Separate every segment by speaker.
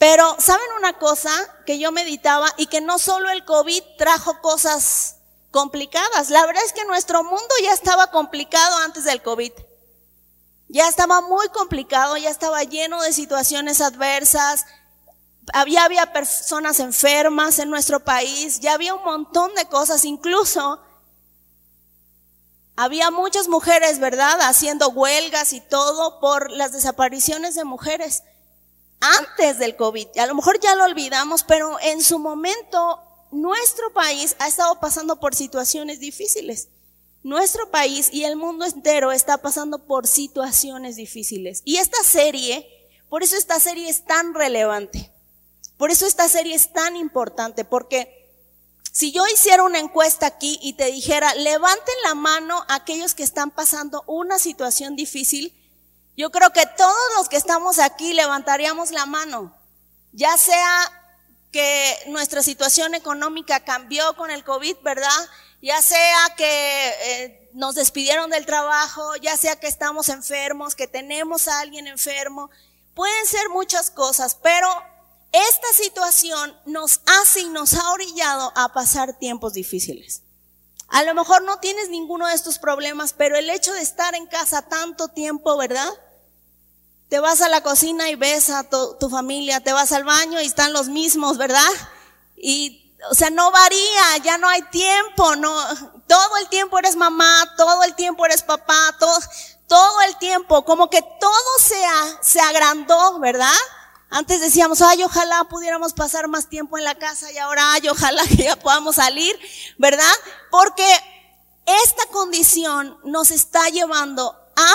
Speaker 1: Pero, ¿saben una cosa que yo meditaba y que no solo el COVID trajo cosas complicadas? La verdad es que nuestro mundo ya estaba complicado antes del COVID. Ya estaba muy complicado, ya estaba lleno de situaciones adversas, había, había personas enfermas en nuestro país, ya había un montón de cosas, incluso había muchas mujeres, ¿verdad?, haciendo huelgas y todo por las desapariciones de mujeres antes del COVID. A lo mejor ya lo olvidamos, pero en su momento nuestro país ha estado pasando por situaciones difíciles. Nuestro país y el mundo entero está pasando por situaciones difíciles. Y esta serie, por eso esta serie es tan relevante. Por eso esta serie es tan importante, porque si yo hiciera una encuesta aquí y te dijera, levanten la mano aquellos que están pasando una situación difícil, yo creo que todos los que estamos aquí levantaríamos la mano, ya sea que nuestra situación económica cambió con el COVID, ¿verdad? Ya sea que eh, nos despidieron del trabajo, ya sea que estamos enfermos, que tenemos a alguien enfermo, pueden ser muchas cosas, pero esta situación nos hace y nos ha orillado a pasar tiempos difíciles. A lo mejor no tienes ninguno de estos problemas, pero el hecho de estar en casa tanto tiempo, ¿verdad? Te vas a la cocina y ves a tu, tu familia, te vas al baño y están los mismos, ¿verdad? Y, o sea, no varía, ya no hay tiempo, no, todo el tiempo eres mamá, todo el tiempo eres papá, todo, todo el tiempo, como que todo se, se agrandó, ¿verdad? Antes decíamos, ay, ojalá pudiéramos pasar más tiempo en la casa y ahora, ay, ojalá que ya podamos salir, ¿verdad? Porque esta condición nos está llevando a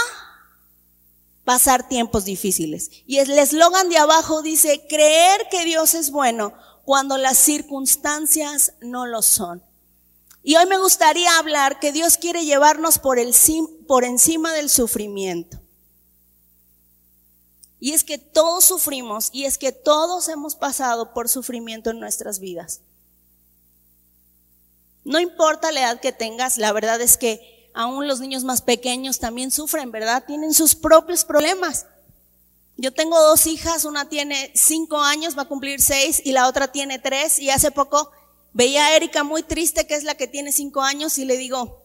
Speaker 1: pasar tiempos difíciles. Y el eslogan de abajo dice, creer que Dios es bueno cuando las circunstancias no lo son. Y hoy me gustaría hablar que Dios quiere llevarnos por, el, por encima del sufrimiento. Y es que todos sufrimos y es que todos hemos pasado por sufrimiento en nuestras vidas. No importa la edad que tengas, la verdad es que aún los niños más pequeños también sufren, ¿verdad? Tienen sus propios problemas. Yo tengo dos hijas, una tiene cinco años, va a cumplir seis, y la otra tiene tres, y hace poco veía a Erika muy triste, que es la que tiene cinco años, y le digo,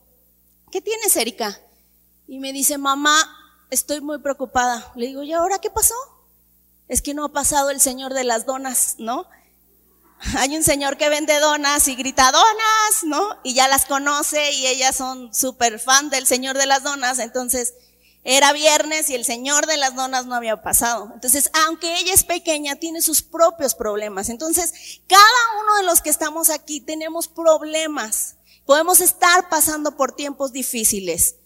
Speaker 1: ¿qué tienes, Erika? Y me dice, mamá, estoy muy preocupada. Le digo, ¿y ahora qué pasó? Es que no ha pasado el señor de las donas, ¿no? Hay un señor que vende donas y grita donas, ¿no? Y ya las conoce y ellas son súper fan del señor de las donas. Entonces, era viernes y el señor de las donas no había pasado. Entonces, aunque ella es pequeña, tiene sus propios problemas. Entonces, cada uno de los que estamos aquí tenemos problemas. Podemos estar pasando por tiempos difíciles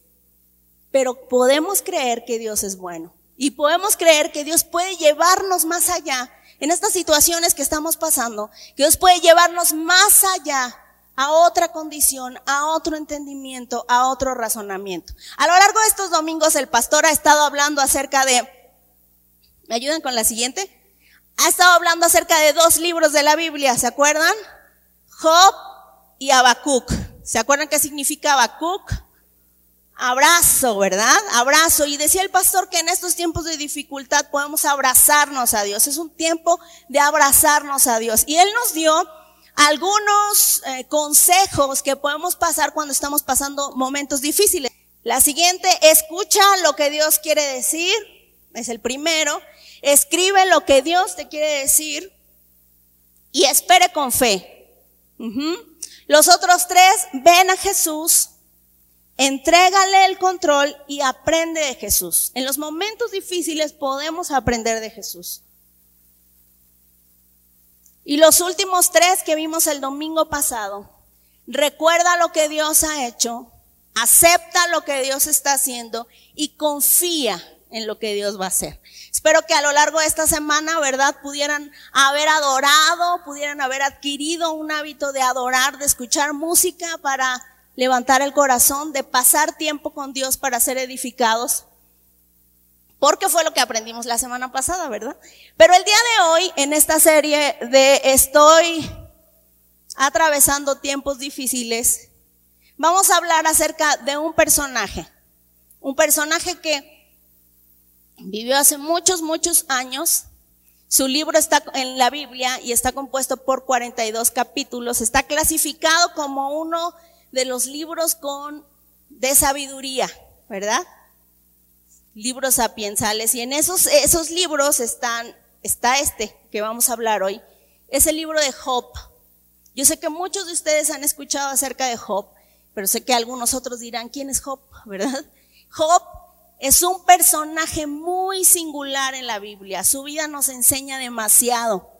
Speaker 1: pero podemos creer que Dios es bueno. Y podemos creer que Dios puede llevarnos más allá en estas situaciones que estamos pasando, que Dios puede llevarnos más allá a otra condición, a otro entendimiento, a otro razonamiento. A lo largo de estos domingos el pastor ha estado hablando acerca de, ¿me ayudan con la siguiente? Ha estado hablando acerca de dos libros de la Biblia, ¿se acuerdan? Job y Habacuc. ¿Se acuerdan qué significa Habacuc? Abrazo, ¿verdad? Abrazo. Y decía el pastor que en estos tiempos de dificultad podemos abrazarnos a Dios. Es un tiempo de abrazarnos a Dios. Y Él nos dio algunos eh, consejos que podemos pasar cuando estamos pasando momentos difíciles. La siguiente, escucha lo que Dios quiere decir. Es el primero. Escribe lo que Dios te quiere decir. Y espere con fe. Los otros tres, ven a Jesús Entrégale el control y aprende de Jesús. En los momentos difíciles podemos aprender de Jesús. Y los últimos tres que vimos el domingo pasado, recuerda lo que Dios ha hecho, acepta lo que Dios está haciendo y confía en lo que Dios va a hacer. Espero que a lo largo de esta semana, ¿verdad? Pudieran haber adorado, pudieran haber adquirido un hábito de adorar, de escuchar música para levantar el corazón, de pasar tiempo con Dios para ser edificados. Porque fue lo que aprendimos la semana pasada, ¿verdad? Pero el día de hoy, en esta serie de Estoy atravesando tiempos difíciles, vamos a hablar acerca de un personaje. Un personaje que vivió hace muchos, muchos años. Su libro está en la Biblia y está compuesto por 42 capítulos. Está clasificado como uno de los libros con de sabiduría, ¿verdad? Libros sapiensales. Y en esos, esos libros están, está este que vamos a hablar hoy. Es el libro de Job. Yo sé que muchos de ustedes han escuchado acerca de Job, pero sé que algunos otros dirán, ¿quién es Job? ¿Verdad? Job es un personaje muy singular en la Biblia. Su vida nos enseña demasiado.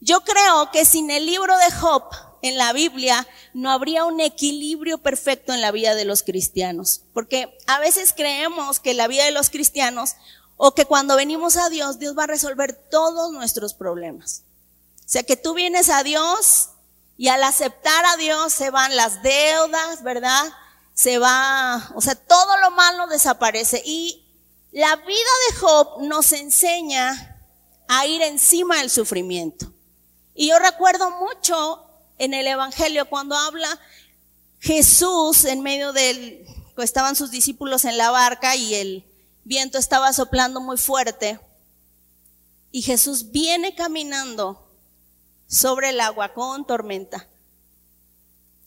Speaker 1: Yo creo que sin el libro de Job en la Biblia no habría un equilibrio perfecto en la vida de los cristianos. Porque a veces creemos que la vida de los cristianos o que cuando venimos a Dios, Dios va a resolver todos nuestros problemas. O sea que tú vienes a Dios y al aceptar a Dios se van las deudas, ¿verdad? se va, o sea, todo lo malo desaparece. Y la vida de Job nos enseña a ir encima del sufrimiento. Y yo recuerdo mucho en el Evangelio cuando habla Jesús en medio del, pues estaban sus discípulos en la barca y el viento estaba soplando muy fuerte. Y Jesús viene caminando sobre el agua con tormenta.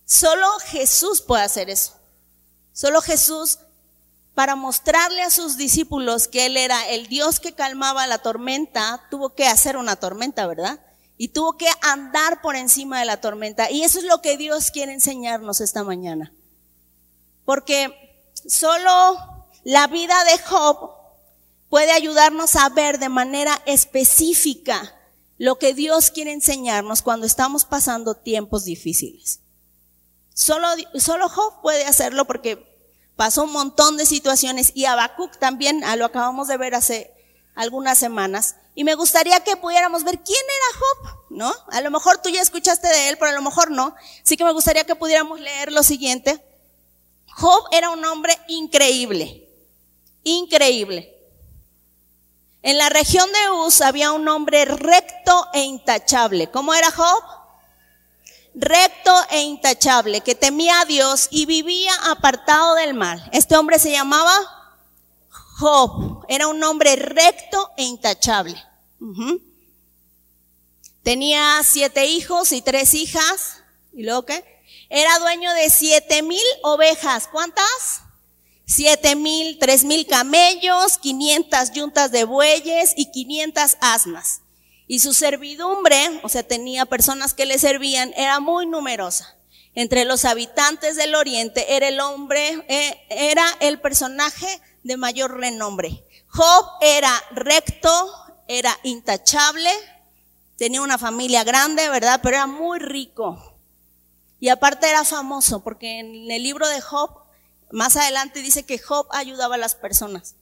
Speaker 1: Solo Jesús puede hacer eso. Solo Jesús, para mostrarle a sus discípulos que Él era el Dios que calmaba la tormenta, tuvo que hacer una tormenta, ¿verdad? Y tuvo que andar por encima de la tormenta. Y eso es lo que Dios quiere enseñarnos esta mañana. Porque solo la vida de Job puede ayudarnos a ver de manera específica lo que Dios quiere enseñarnos cuando estamos pasando tiempos difíciles. Solo, solo Job puede hacerlo porque pasó un montón de situaciones y Habacuc también, ah, lo acabamos de ver hace algunas semanas. Y me gustaría que pudiéramos ver quién era Job, ¿no? A lo mejor tú ya escuchaste de él, pero a lo mejor no. Así que me gustaría que pudiéramos leer lo siguiente. Job era un hombre increíble, increíble. En la región de Uz había un hombre recto e intachable. ¿Cómo era Job? recto e intachable, que temía a Dios y vivía apartado del mal. Este hombre se llamaba Job. Era un hombre recto e intachable. Tenía siete hijos y tres hijas. ¿Y luego qué? Era dueño de siete mil ovejas. ¿Cuántas? Siete mil, tres mil camellos, quinientas yuntas de bueyes y quinientas asnas. Y su servidumbre, o sea, tenía personas que le servían, era muy numerosa. Entre los habitantes del oriente era el hombre, eh, era el personaje de mayor renombre. Job era recto, era intachable, tenía una familia grande, ¿verdad? Pero era muy rico. Y aparte era famoso, porque en el libro de Job, más adelante dice que Job ayudaba a las personas.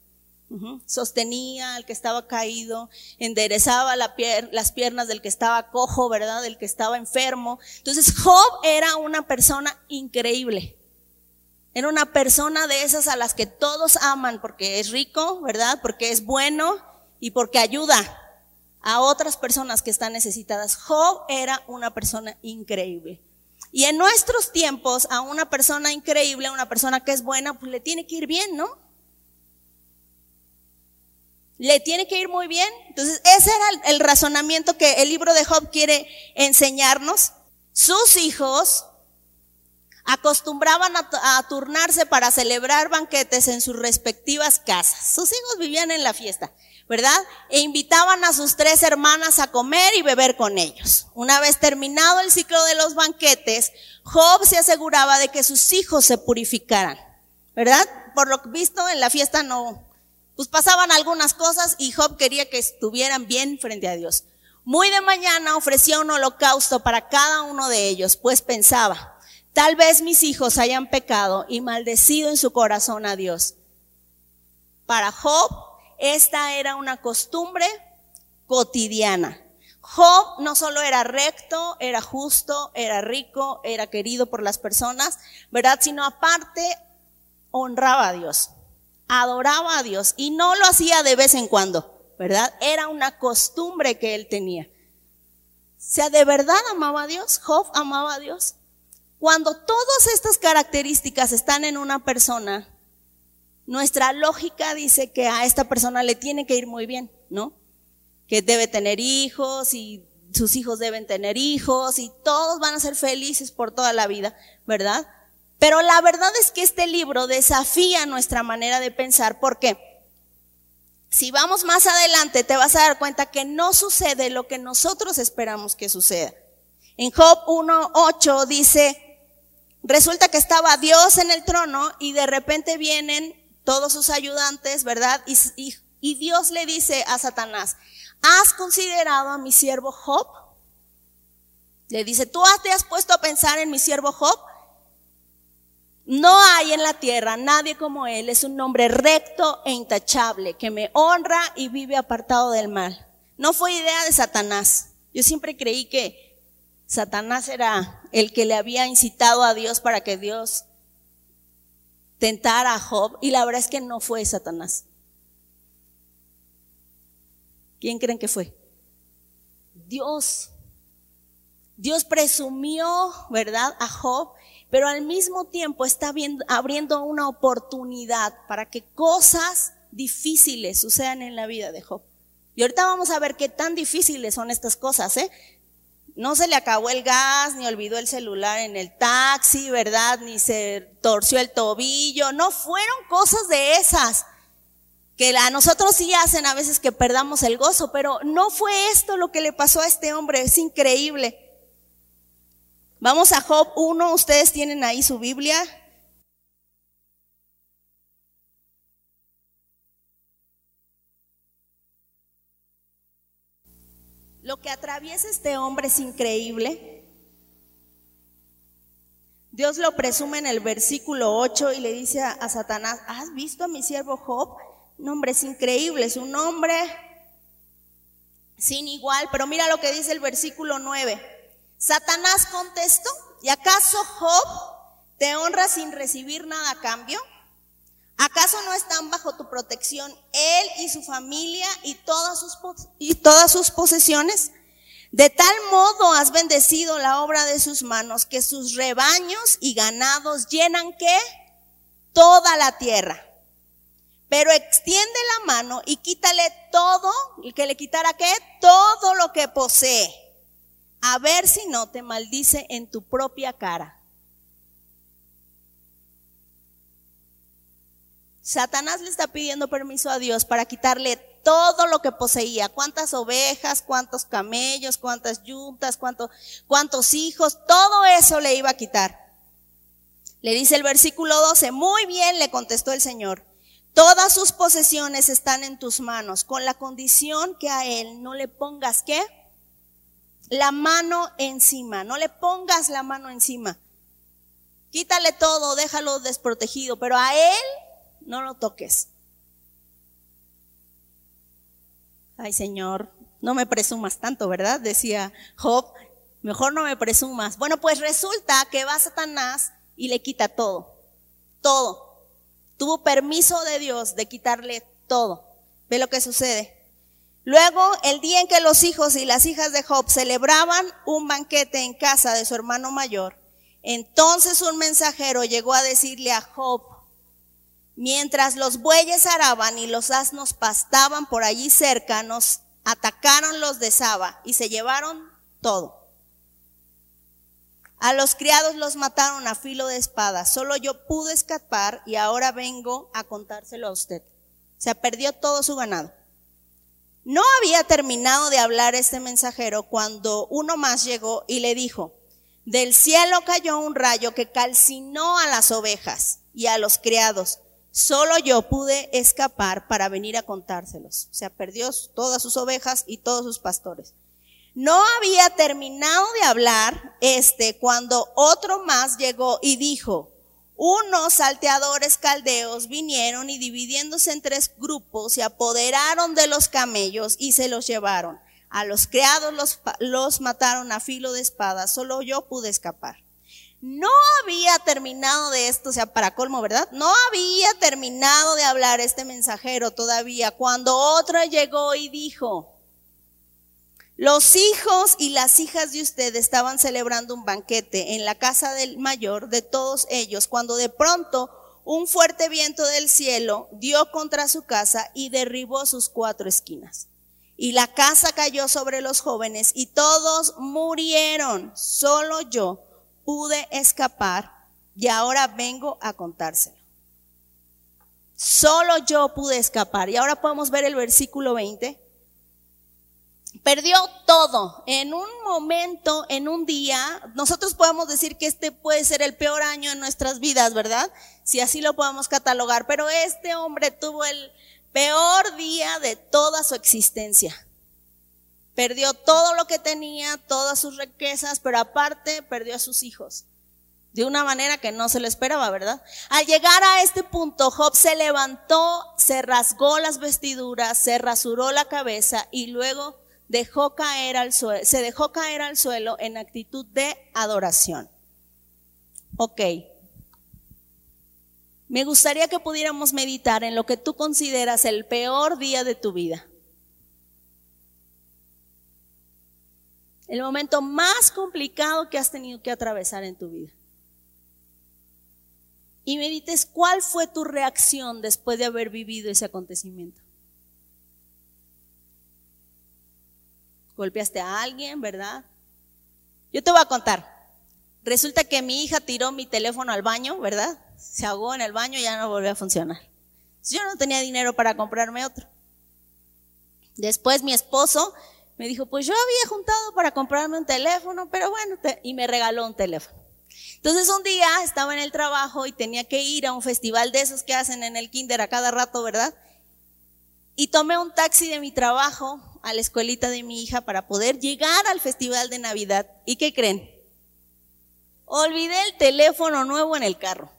Speaker 1: Sostenía al que estaba caído, enderezaba las piernas del que estaba cojo, ¿verdad? Del que estaba enfermo. Entonces Job era una persona increíble. Era una persona de esas a las que todos aman porque es rico, ¿verdad? Porque es bueno y porque ayuda a otras personas que están necesitadas. Job era una persona increíble. Y en nuestros tiempos, a una persona increíble, a una persona que es buena, pues le tiene que ir bien, ¿no? le tiene que ir muy bien. Entonces, ese era el, razonamiento que el libro de Job quiere enseñarnos. Sus hijos acostumbraban a, turnarse para celebrar banquetes en sus respectivas casas. Sus hijos vivían en la fiesta, ¿verdad? E invitaban a sus tres hermanas a comer y beber con ellos. Una vez terminado el ciclo de los banquetes, Job se aseguraba de que sus hijos se purificaran, ¿verdad? Por lo visto en la fiesta no, pues pasaban algunas cosas y Job quería que estuvieran bien frente a Dios. Muy de mañana ofrecía un holocausto para cada uno de ellos, pues pensaba, tal vez mis hijos hayan pecado y maldecido en su corazón a Dios. Para Job, esta era una costumbre cotidiana. Job no solo era recto, era justo, era rico, era querido por las personas, ¿verdad? Sino aparte honraba a Dios adoraba a Dios y no lo hacía de vez en cuando, ¿verdad? Era una costumbre que él tenía. O sea, ¿de verdad amaba a Dios? ¿Job amaba a Dios? Cuando todas estas características están en una persona, nuestra lógica dice que a esta persona le tiene que ir muy bien, ¿no? que debe tener hijos y sus hijos deben tener hijos y todos van a ser felices por toda la vida, ¿verdad? Pero la verdad es que este libro desafía nuestra manera de pensar porque si vamos más adelante te vas a dar cuenta que no sucede lo que nosotros esperamos que suceda. En Job 1.8 dice, resulta que estaba Dios en el trono y de repente vienen todos sus ayudantes, ¿verdad? Y, y Dios le dice a Satanás, ¿has considerado a mi siervo Job? Le dice, ¿tú te has puesto a pensar en mi siervo Job? No hay en la tierra nadie como él, es un hombre recto e intachable, que me honra y vive apartado del mal. No fue idea de Satanás. Yo siempre creí que Satanás era el que le había incitado a Dios para que Dios tentara a Job, y la verdad es que no fue Satanás. ¿Quién creen que fue? Dios. Dios presumió, ¿verdad?, a Job pero al mismo tiempo está abriendo una oportunidad para que cosas difíciles sucedan en la vida de Job. Y ahorita vamos a ver qué tan difíciles son estas cosas, ¿eh? No se le acabó el gas, ni olvidó el celular en el taxi, ¿verdad? Ni se torció el tobillo. No fueron cosas de esas que a nosotros sí hacen a veces que perdamos el gozo, pero no fue esto lo que le pasó a este hombre. Es increíble. Vamos a Job 1, ustedes tienen ahí su Biblia. Lo que atraviesa este hombre es increíble. Dios lo presume en el versículo 8 y le dice a, Satanás, ¿has visto a mi siervo Job? Un hombre es increíble, es un hombre sin igual, pero mira lo que dice el versículo 9. Satanás contestó, ¿y acaso Job te honra sin recibir nada a cambio? ¿Acaso no están bajo tu protección él y su familia y todas sus, todas sus posesiones? De tal modo has bendecido la obra de sus manos que sus rebaños y ganados llenan qué? Toda la tierra. Pero extiende la mano y quítale todo, el que le quitara qué? Todo lo que posee a ver si no te maldice en tu propia cara. Satanás le está pidiendo permiso a Dios para quitarle todo lo que poseía, cuántas ovejas, cuántos camellos, cuántas yuntas, cuántos, cuántos hijos, todo eso le iba a quitar. Le dice el versículo 12, muy bien, le contestó el Señor, todas sus posesiones están en tus manos, con la condición que a él no le pongas qué? la mano encima, no le pongas la mano encima. Quítale todo, déjalo desprotegido, pero a él no lo toques. Ay Señor, no me presumas tanto, ¿verdad? Decía Job, mejor no me presumas. Bueno, pues resulta que va Satanás y le quita todo, todo. Tuvo permiso de Dios de quitarle todo. Ve lo que sucede. Luego, el día en que los hijos y las hijas de Job celebraban un banquete en casa de su hermano mayor, entonces un mensajero llegó a decirle a Job, mientras los bueyes araban y los asnos pastaban por allí cerca, nos atacaron los de Saba y se llevaron todo. A los criados los mataron a filo de espada. Solo yo pude escapar y ahora vengo a contárselo a usted. Se perdió todo su ganado. No había terminado de hablar este mensajero cuando uno más llegó y le dijo, del cielo cayó un rayo que calcinó a las ovejas y a los criados. Solo yo pude escapar para venir a contárselos. O sea, perdió todas sus ovejas y todos sus pastores. No había terminado de hablar este cuando otro más llegó y dijo, unos salteadores caldeos vinieron y dividiéndose en tres grupos se apoderaron de los camellos y se los llevaron. A los criados los, los mataron a filo de espada, solo yo pude escapar. No había terminado de esto, o sea, para colmo, ¿verdad? No había terminado de hablar este mensajero todavía cuando otro llegó y dijo, los hijos y las hijas de usted estaban celebrando un banquete en la casa del mayor de todos ellos, cuando de pronto un fuerte viento del cielo dio contra su casa y derribó sus cuatro esquinas. Y la casa cayó sobre los jóvenes y todos murieron. Solo yo pude escapar y ahora vengo a contárselo. Solo yo pude escapar. Y ahora podemos ver el versículo 20. Perdió todo en un momento, en un día. Nosotros podemos decir que este puede ser el peor año en nuestras vidas, ¿verdad? Si así lo podemos catalogar. Pero este hombre tuvo el peor día de toda su existencia. Perdió todo lo que tenía, todas sus riquezas, pero aparte perdió a sus hijos de una manera que no se lo esperaba, ¿verdad? Al llegar a este punto, Job se levantó, se rasgó las vestiduras, se rasuró la cabeza y luego dejó caer al suelo, se dejó caer al suelo en actitud de adoración. Ok. Me gustaría que pudiéramos meditar en lo que tú consideras el peor día de tu vida. El momento más complicado que has tenido que atravesar en tu vida y medites cuál fue tu reacción después de haber vivido ese acontecimiento. Golpeaste a alguien, ¿verdad? Yo te voy a contar. Resulta que mi hija tiró mi teléfono al baño, ¿verdad? Se ahogó en el baño y ya no volvió a funcionar. Yo no tenía dinero para comprarme otro. Después mi esposo me dijo, pues yo había juntado para comprarme un teléfono, pero bueno, y me regaló un teléfono. Entonces un día estaba en el trabajo y tenía que ir a un festival de esos que hacen en el kinder a cada rato, ¿verdad? Y tomé un taxi de mi trabajo a la escuelita de mi hija para poder llegar al festival de Navidad. ¿Y qué creen? Olvidé el teléfono nuevo en el carro.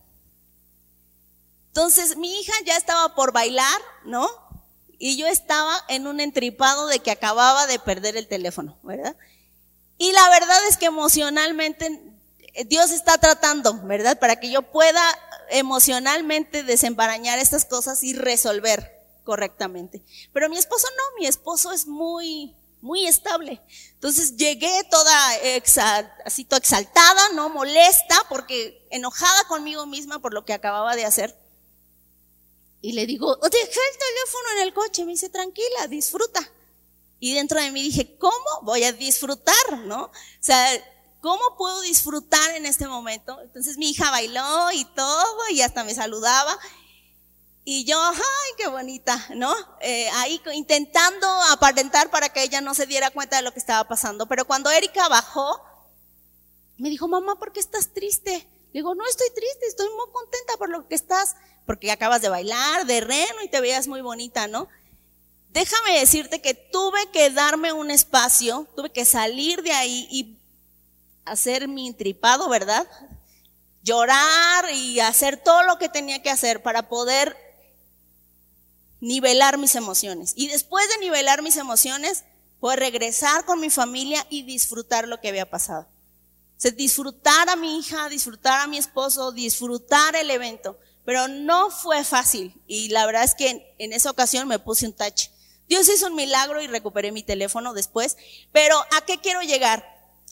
Speaker 1: Entonces mi hija ya estaba por bailar, ¿no? Y yo estaba en un entripado de que acababa de perder el teléfono, ¿verdad? Y la verdad es que emocionalmente Dios está tratando, ¿verdad? Para que yo pueda emocionalmente desembarañar estas cosas y resolver correctamente. Pero mi esposo no, mi esposo es muy, muy estable. Entonces llegué toda toda exaltada, no molesta, porque enojada conmigo misma por lo que acababa de hacer. Y le digo, dejé el teléfono en el coche. Me dice, tranquila, disfruta. Y dentro de mí dije, ¿cómo voy a disfrutar? ¿No? O sea, ¿Cómo puedo disfrutar en este momento? Entonces mi hija bailó y todo y hasta me saludaba. Y yo, ay, qué bonita, ¿no? Eh, ahí intentando aparentar para que ella no se diera cuenta de lo que estaba pasando. Pero cuando Erika bajó, me dijo, mamá, ¿por qué estás triste? Le digo, no estoy triste, estoy muy contenta por lo que estás, porque acabas de bailar, de reno y te veías muy bonita, ¿no? Déjame decirte que tuve que darme un espacio, tuve que salir de ahí y hacer mi tripado, ¿verdad? Llorar y hacer todo lo que tenía que hacer para poder nivelar mis emociones. Y después de nivelar mis emociones, poder regresar con mi familia y disfrutar lo que había pasado. O disfrutar a mi hija, disfrutar a mi esposo, disfrutar el evento. Pero no fue fácil. Y la verdad es que en, esa ocasión me puse un touch. Dios hizo un milagro y recuperé mi teléfono después. Pero ¿a qué quiero llegar?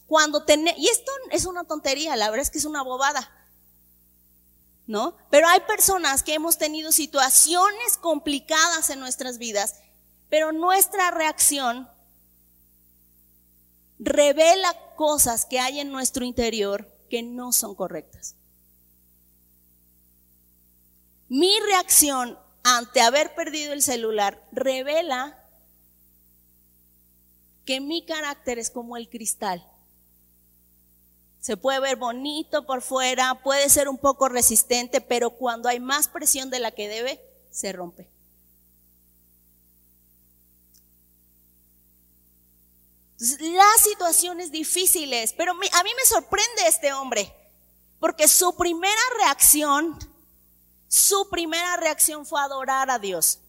Speaker 1: Cuando tenemos, y esto es una tontería, la verdad es que es una bobada. ¿No? Pero hay personas que hemos tenido situaciones complicadas en nuestras vidas, pero nuestra reacción revela cosas que hay en nuestro interior que no son correctas. Mi reacción ante haber perdido el celular revela que mi carácter es como el cristal. Se puede ver bonito por fuera, puede ser un poco resistente, pero cuando hay más presión de la que debe, se rompe. las situaciones difíciles, pero a mí me sorprende este hombre, porque su primera reacción, su primera reacción fue adorar a Dios.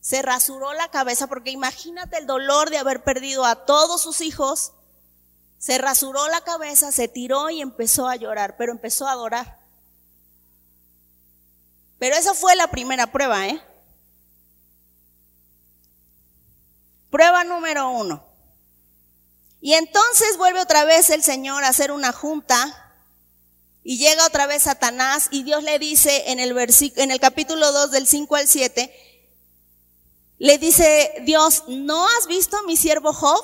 Speaker 1: Se rasuró la cabeza porque imagínate el dolor de haber perdido a todos sus hijos, se rasuró la cabeza, se tiró y empezó a llorar, pero empezó a adorar. Pero esa fue la primera prueba, ¿eh? Prueba número uno. Y entonces vuelve otra vez el Señor a hacer una junta y llega otra vez Satanás y Dios le dice en el, en el capítulo 2 del 5 al 7, le dice Dios, ¿no has visto a mi siervo Job?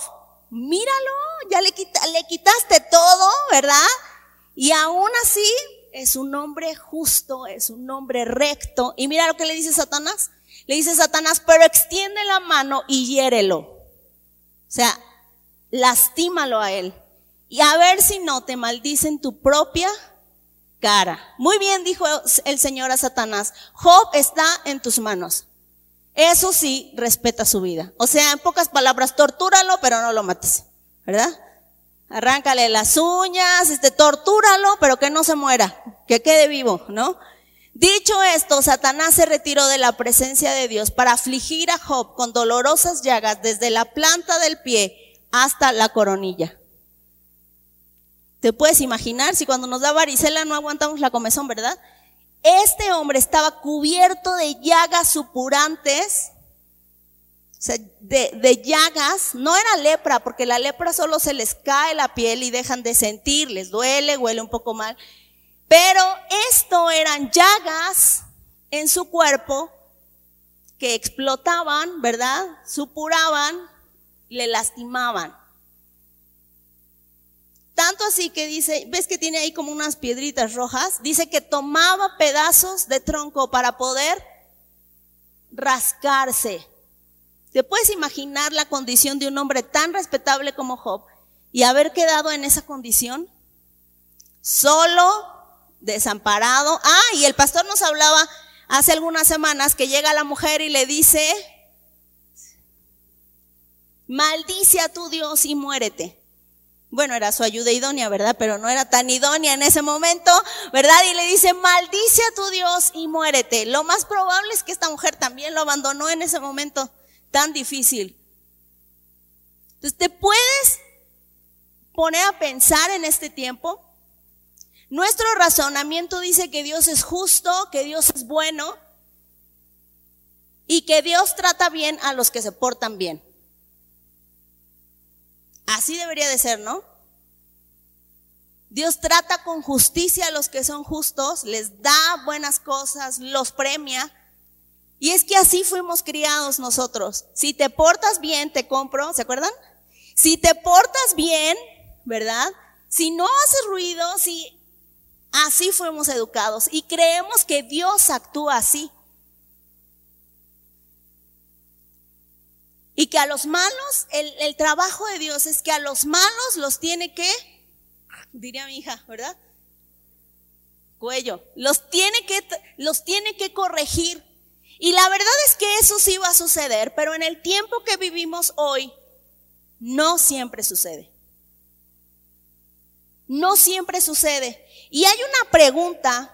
Speaker 1: Míralo, ya le, le quitaste todo, ¿verdad? Y aún así es un hombre justo, es un hombre recto. Y mira lo que le dice Satanás. Le dice Satanás, pero extiende la mano y hiérelo. O sea, lastímalo a él. Y a ver si no te maldicen tu propia cara. Muy bien, dijo el Señor a Satanás. Job está en tus manos. Eso sí, respeta su vida. O sea, en pocas palabras, tortúralo, pero no lo mates. ¿Verdad? Arráncale las uñas, este, tortúralo, pero que no se muera, que quede vivo, ¿no? Dicho esto, Satanás se retiró de la presencia de Dios para afligir a Job con dolorosas llagas desde la planta del pie hasta la coronilla. Te puedes imaginar si cuando nos da varicela no aguantamos la comezón, ¿verdad? Este hombre estaba cubierto de llagas supurantes, o sea, de, de, llagas, no era lepra, porque la lepra solo se les cae la piel y dejan de sentir, les duele, huele un poco mal. Pero esto eran llagas en su cuerpo que explotaban, ¿verdad? Supuraban, le lastimaban. Tanto así que dice, ves que tiene ahí como unas piedritas rojas, dice que tomaba pedazos de tronco para poder rascarse. ¿Te puedes imaginar la condición de un hombre tan respetable como Job y haber quedado en esa condición? Solo, desamparado. Ah, y el pastor nos hablaba hace algunas semanas que llega la mujer y le dice, maldice a tu Dios y muérete. Bueno, era su ayuda idónea, ¿verdad? Pero no era tan idónea en ese momento, ¿verdad? Y le dice, maldice a tu Dios y muérete. Lo más probable es que esta mujer también lo abandonó en ese momento tan difícil. Entonces, ¿te puedes poner a pensar en este tiempo? Nuestro razonamiento dice que Dios es justo, que Dios es bueno y que Dios trata bien a los que se portan bien. Así debería de ser, ¿no? Dios trata con justicia a los que son justos, les da buenas cosas, los premia. Y es que así fuimos criados nosotros. Si te portas bien, te compro, ¿se acuerdan? Si te portas bien, ¿verdad? Si no haces ruido, si así fuimos educados y creemos que Dios actúa así. Y que a los malos, el, trabajo de Dios es que a los malos los tiene que, diría mi hija, ¿verdad? Cuello. Los tiene que, los tiene que corregir. Y la verdad es que eso sí va a suceder, pero en el tiempo que vivimos hoy, no siempre sucede. No siempre sucede. Y hay una pregunta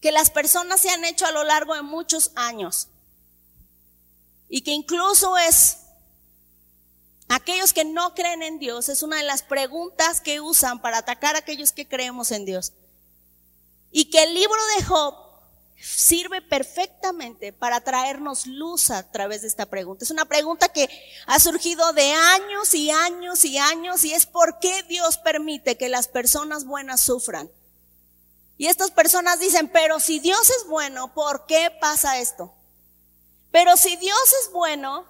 Speaker 1: que las personas se han hecho a lo largo de muchos años y que incluso es aquellos que no creen en Dios, es una de las preguntas que usan para atacar a aquellos que creemos en Dios. Y que el libro de Job sirve perfectamente para traernos luz a través de esta pregunta. Es una pregunta que ha surgido de años y años y años y es por qué Dios permite que las personas buenas sufran. Y estas personas dicen, pero si Dios es bueno, ¿por qué pasa esto? Pero si Dios es bueno,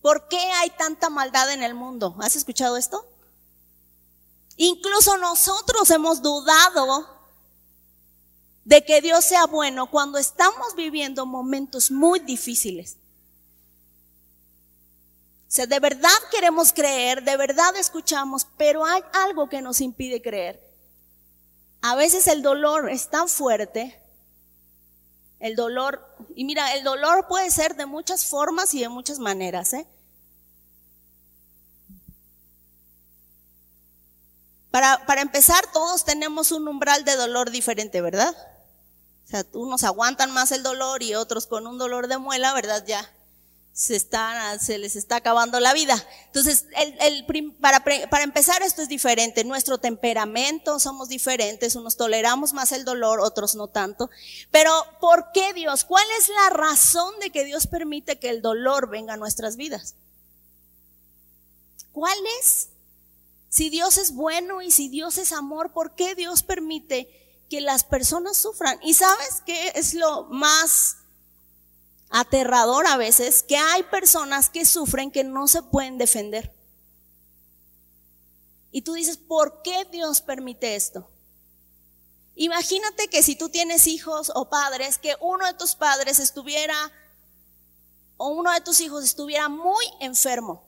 Speaker 1: ¿por qué hay tanta maldad en el mundo? ¿Has escuchado esto? Incluso nosotros hemos dudado de que Dios sea bueno cuando estamos viviendo momentos muy difíciles. O sea, de verdad queremos creer, de verdad escuchamos, pero hay algo que nos impide creer. A veces el dolor es tan fuerte el dolor, y mira, el dolor puede ser de muchas formas y de muchas maneras, ¿eh? Para, para empezar, todos tenemos un umbral de dolor diferente, ¿verdad? O sea, unos aguantan más el dolor y otros con un dolor de muela, ¿verdad? Ya se, se les está acabando la vida. Entonces, el, para, para empezar, esto es diferente. Nuestro temperamento somos diferentes. Unos toleramos más el dolor, otros no tanto. Pero, ¿por qué Dios? ¿Cuál es la razón de que Dios permite que el dolor venga a nuestras vidas? ¿Cuál es? Si Dios es bueno y si Dios es amor, ¿por qué Dios permite que las personas sufran. ¿Y sabes qué es lo más aterrador a veces? Que hay personas que sufren que no se pueden defender. Y tú dices, ¿por qué Dios permite esto? Imagínate que si tú tienes hijos o padres, que uno de tus padres estuviera o uno de tus hijos estuviera muy enfermo,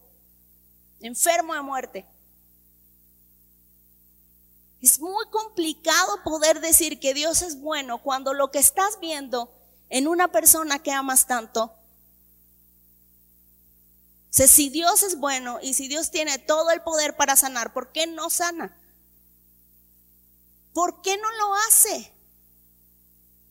Speaker 1: enfermo de muerte. Es muy complicado poder decir que Dios es bueno cuando lo que estás viendo en una persona que amas tanto. Si Dios es bueno y si Dios tiene todo el poder para sanar, ¿por qué no sana? ¿Por qué no lo hace?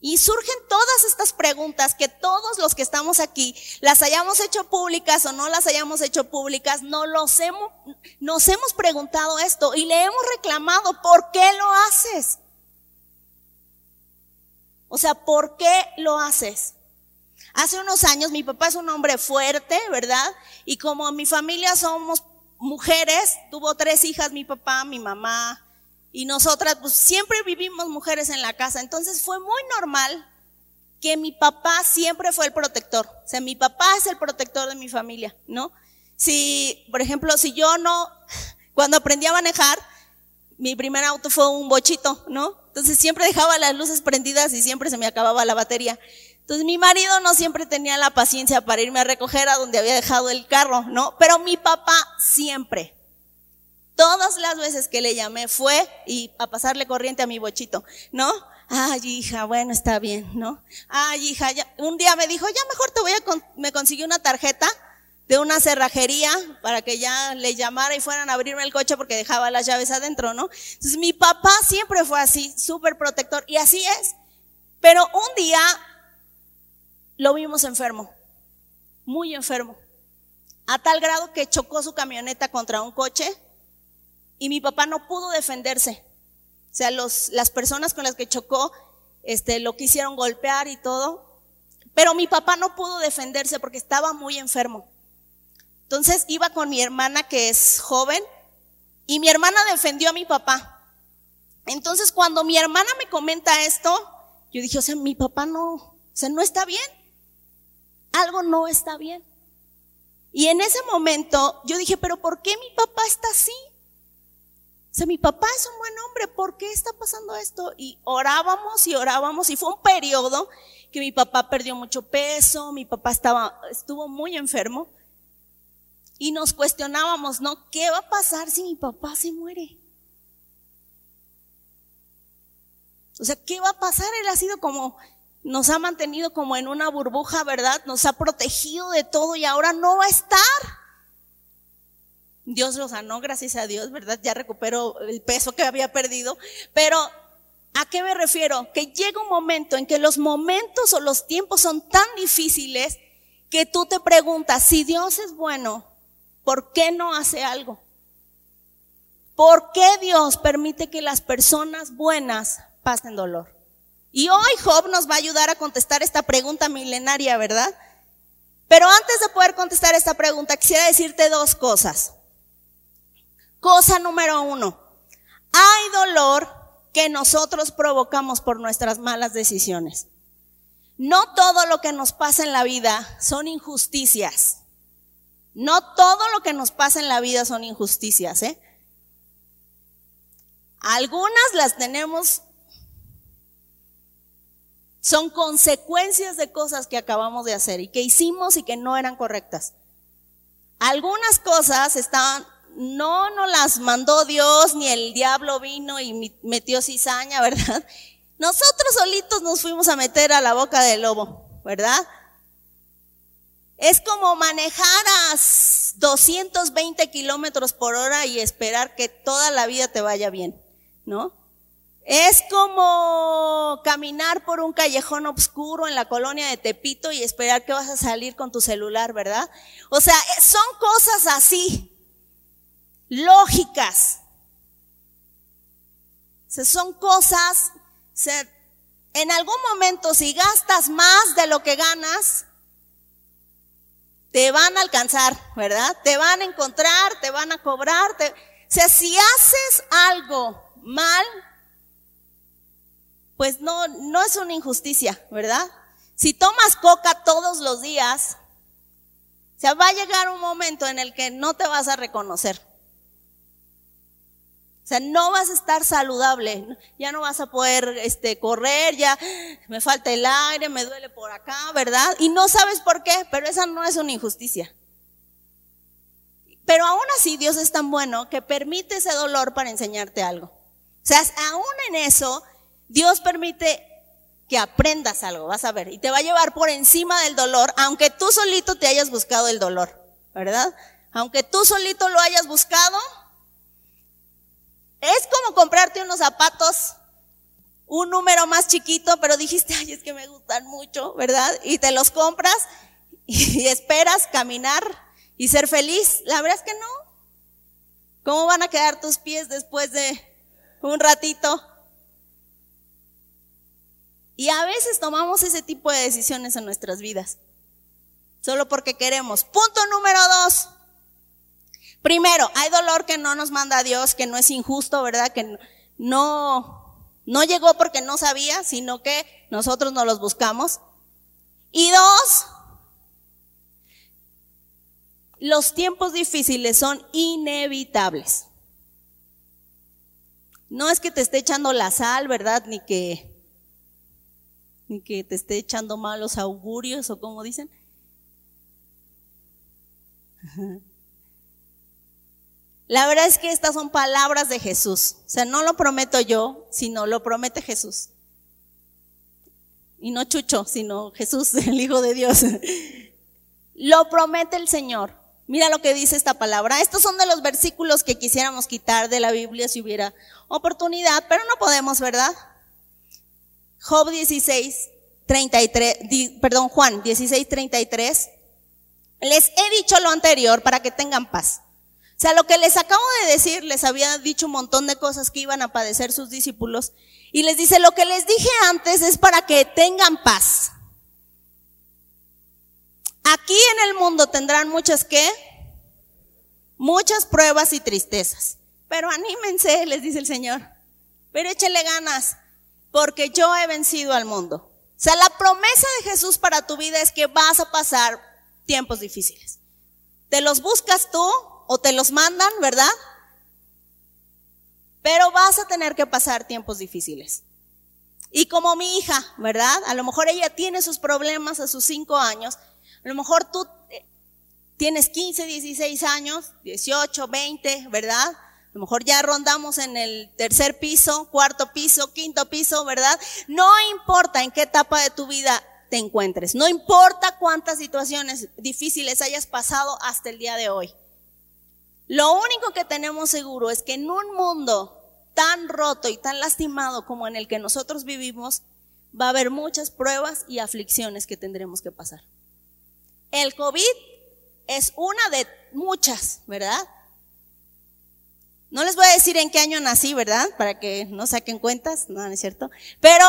Speaker 1: Y surgen todas estas preguntas que todos los que estamos aquí, las hayamos hecho públicas o no las hayamos hecho públicas, no los hemos, nos hemos preguntado esto y le hemos reclamado, ¿por qué lo haces? O sea, ¿por qué lo haces? Hace unos años mi papá es un hombre fuerte, ¿verdad? Y como mi familia somos mujeres, tuvo tres hijas mi papá, mi mamá, y nosotras, pues siempre vivimos mujeres en la casa. Entonces fue muy normal que mi papá siempre fue el protector. O sea, mi papá es el protector de mi familia, ¿no? Si, por ejemplo, si yo no, cuando aprendí a manejar, mi primer auto fue un bochito, ¿no? Entonces siempre dejaba las luces prendidas y siempre se me acababa la batería. Entonces mi marido no siempre tenía la paciencia para irme a recoger a donde había dejado el carro, ¿no? Pero mi papá siempre. Todas las veces que le llamé fue y a pasarle corriente a mi bochito, ¿no? Ay, hija, bueno, está bien, ¿no? Ay, hija, ya, un día me dijo, ya mejor te voy a, me consiguió una tarjeta de una cerrajería para que ya le llamara y fueran a abrirme el coche porque dejaba las llaves adentro, ¿no? Entonces mi papá siempre fue así, súper protector, y así es. Pero un día lo vimos enfermo, muy enfermo, a tal grado que chocó su camioneta contra un coche y mi papá no pudo defenderse. O sea, los, las personas con las que chocó, este, lo quisieron golpear y todo, pero mi papá no pudo defenderse porque estaba muy enfermo. Entonces iba con mi hermana que es joven y mi hermana defendió a mi papá. Entonces cuando mi hermana me comenta esto, yo dije, o sea, mi papá no, o sea, no está bien. Algo no está bien. Y en ese momento yo dije, pero ¿por qué mi papá está así? O sea, mi papá es un buen hombre, ¿por qué está pasando esto? Y orábamos y orábamos y fue un periodo que mi papá perdió mucho peso, mi papá estaba, estuvo muy enfermo y nos cuestionábamos, ¿no? ¿Qué va a pasar si mi papá se muere? O sea, ¿qué va a pasar? Él ha sido como, nos ha mantenido como en una burbuja, ¿verdad? Nos ha protegido de todo y ahora no va a estar. Dios lo sanó, gracias a Dios, ¿verdad? Ya recuperó el peso que había perdido. Pero, ¿a qué me refiero? Que llega un momento en que los momentos o los tiempos son tan difíciles que tú te preguntas, si Dios es bueno, ¿por qué no hace algo? ¿Por qué Dios permite que las personas buenas pasen dolor? Y hoy Job nos va a ayudar a contestar esta pregunta milenaria, ¿verdad? Pero antes de poder contestar esta pregunta, quisiera decirte dos cosas. Cosa número uno, hay dolor que nosotros provocamos por nuestras malas decisiones. No todo lo que nos pasa en la vida son injusticias. No todo lo que nos pasa en la vida son injusticias, ¿eh? Algunas las tenemos, son consecuencias de cosas que acabamos de hacer y que hicimos y que no eran correctas. Algunas cosas estaban no nos las mandó Dios, ni el diablo vino y metió cizaña, ¿verdad? Nosotros solitos nos fuimos a meter a la boca del lobo, ¿verdad? Es como manejar a 220 kilómetros por hora y esperar que toda la vida te vaya bien, ¿no? Es como caminar por un callejón oscuro en la colonia de Tepito y esperar que vas a salir con tu celular, ¿verdad? O sea, son cosas así, lógicas. son cosas, en algún momento si gastas más de lo que ganas, te van a alcanzar, ¿verdad? Te van a encontrar, te van a cobrar. o sea, si haces algo mal, pues no, no es una injusticia, ¿verdad? Si tomas coca todos los días, o sea, va a llegar un momento en el que no te vas a reconocer. O sea, no vas a estar saludable, ya no vas a poder este, correr, ya me falta el aire, me duele por acá, ¿verdad? Y no sabes por qué, pero esa no es una injusticia. Pero aún así Dios es tan bueno que permite ese dolor para enseñarte algo. O sea, aún en eso, Dios permite que aprendas algo, vas a ver, y te va a llevar por encima del dolor, aunque tú solito te hayas buscado el dolor, ¿verdad? Aunque tú solito lo hayas buscado, es como comprarte unos zapatos, un número más chiquito, pero dijiste, ay, es que me gustan mucho, ¿verdad? Y te los compras y esperas caminar y ser feliz. La verdad es que no. ¿Cómo van a quedar tus pies después de un ratito? Y a veces tomamos ese tipo de decisiones en nuestras vidas, solo porque queremos. Punto número dos. Primero, hay dolor que no nos manda Dios, que no es injusto, ¿verdad? Que no, no llegó porque no sabía, sino que nosotros no los buscamos. Y dos, los tiempos difíciles son inevitables. No es que te esté echando la sal, ¿verdad? Ni que, ni que te esté echando malos augurios o como dicen. La verdad es que estas son palabras de Jesús. O sea, no lo prometo yo, sino lo promete Jesús. Y no Chucho, sino Jesús, el Hijo de Dios. Lo promete el Señor. Mira lo que dice esta palabra. Estos son de los versículos que quisiéramos quitar de la Biblia si hubiera oportunidad, pero no podemos, ¿verdad? Job 16, 33, perdón, Juan 16, 33. Les he dicho lo anterior para que tengan paz. Sea, lo que les acabo de decir, les había dicho un montón de cosas que iban a padecer sus discípulos. Y les dice, lo que les dije antes es para que tengan paz. Aquí en el mundo tendrán muchas qué? Muchas pruebas y tristezas. Pero anímense, les dice el Señor. Pero échele ganas, porque yo he vencido al mundo. O sea, la promesa de Jesús para tu vida es que vas a pasar tiempos difíciles. Te los buscas tú o te los mandan, ¿verdad? Pero vas a tener que pasar tiempos difíciles. Y como mi hija, ¿verdad? A lo mejor ella tiene sus problemas a sus cinco años, a lo mejor tú eh, tienes 15, 16 años, 18, 20, ¿verdad? A lo mejor ya rondamos en el tercer piso, cuarto piso, quinto piso, ¿verdad? No importa en qué etapa de tu vida te encuentres, no importa cuántas situaciones difíciles hayas pasado hasta el día de hoy. Lo único que tenemos seguro es que en un mundo tan roto y tan lastimado como en el que nosotros vivimos, va a haber muchas pruebas y aflicciones que tendremos que pasar. El COVID es una de muchas, ¿verdad? No les voy a decir en qué año nací, ¿verdad? Para que no saquen cuentas, no, no es cierto. Pero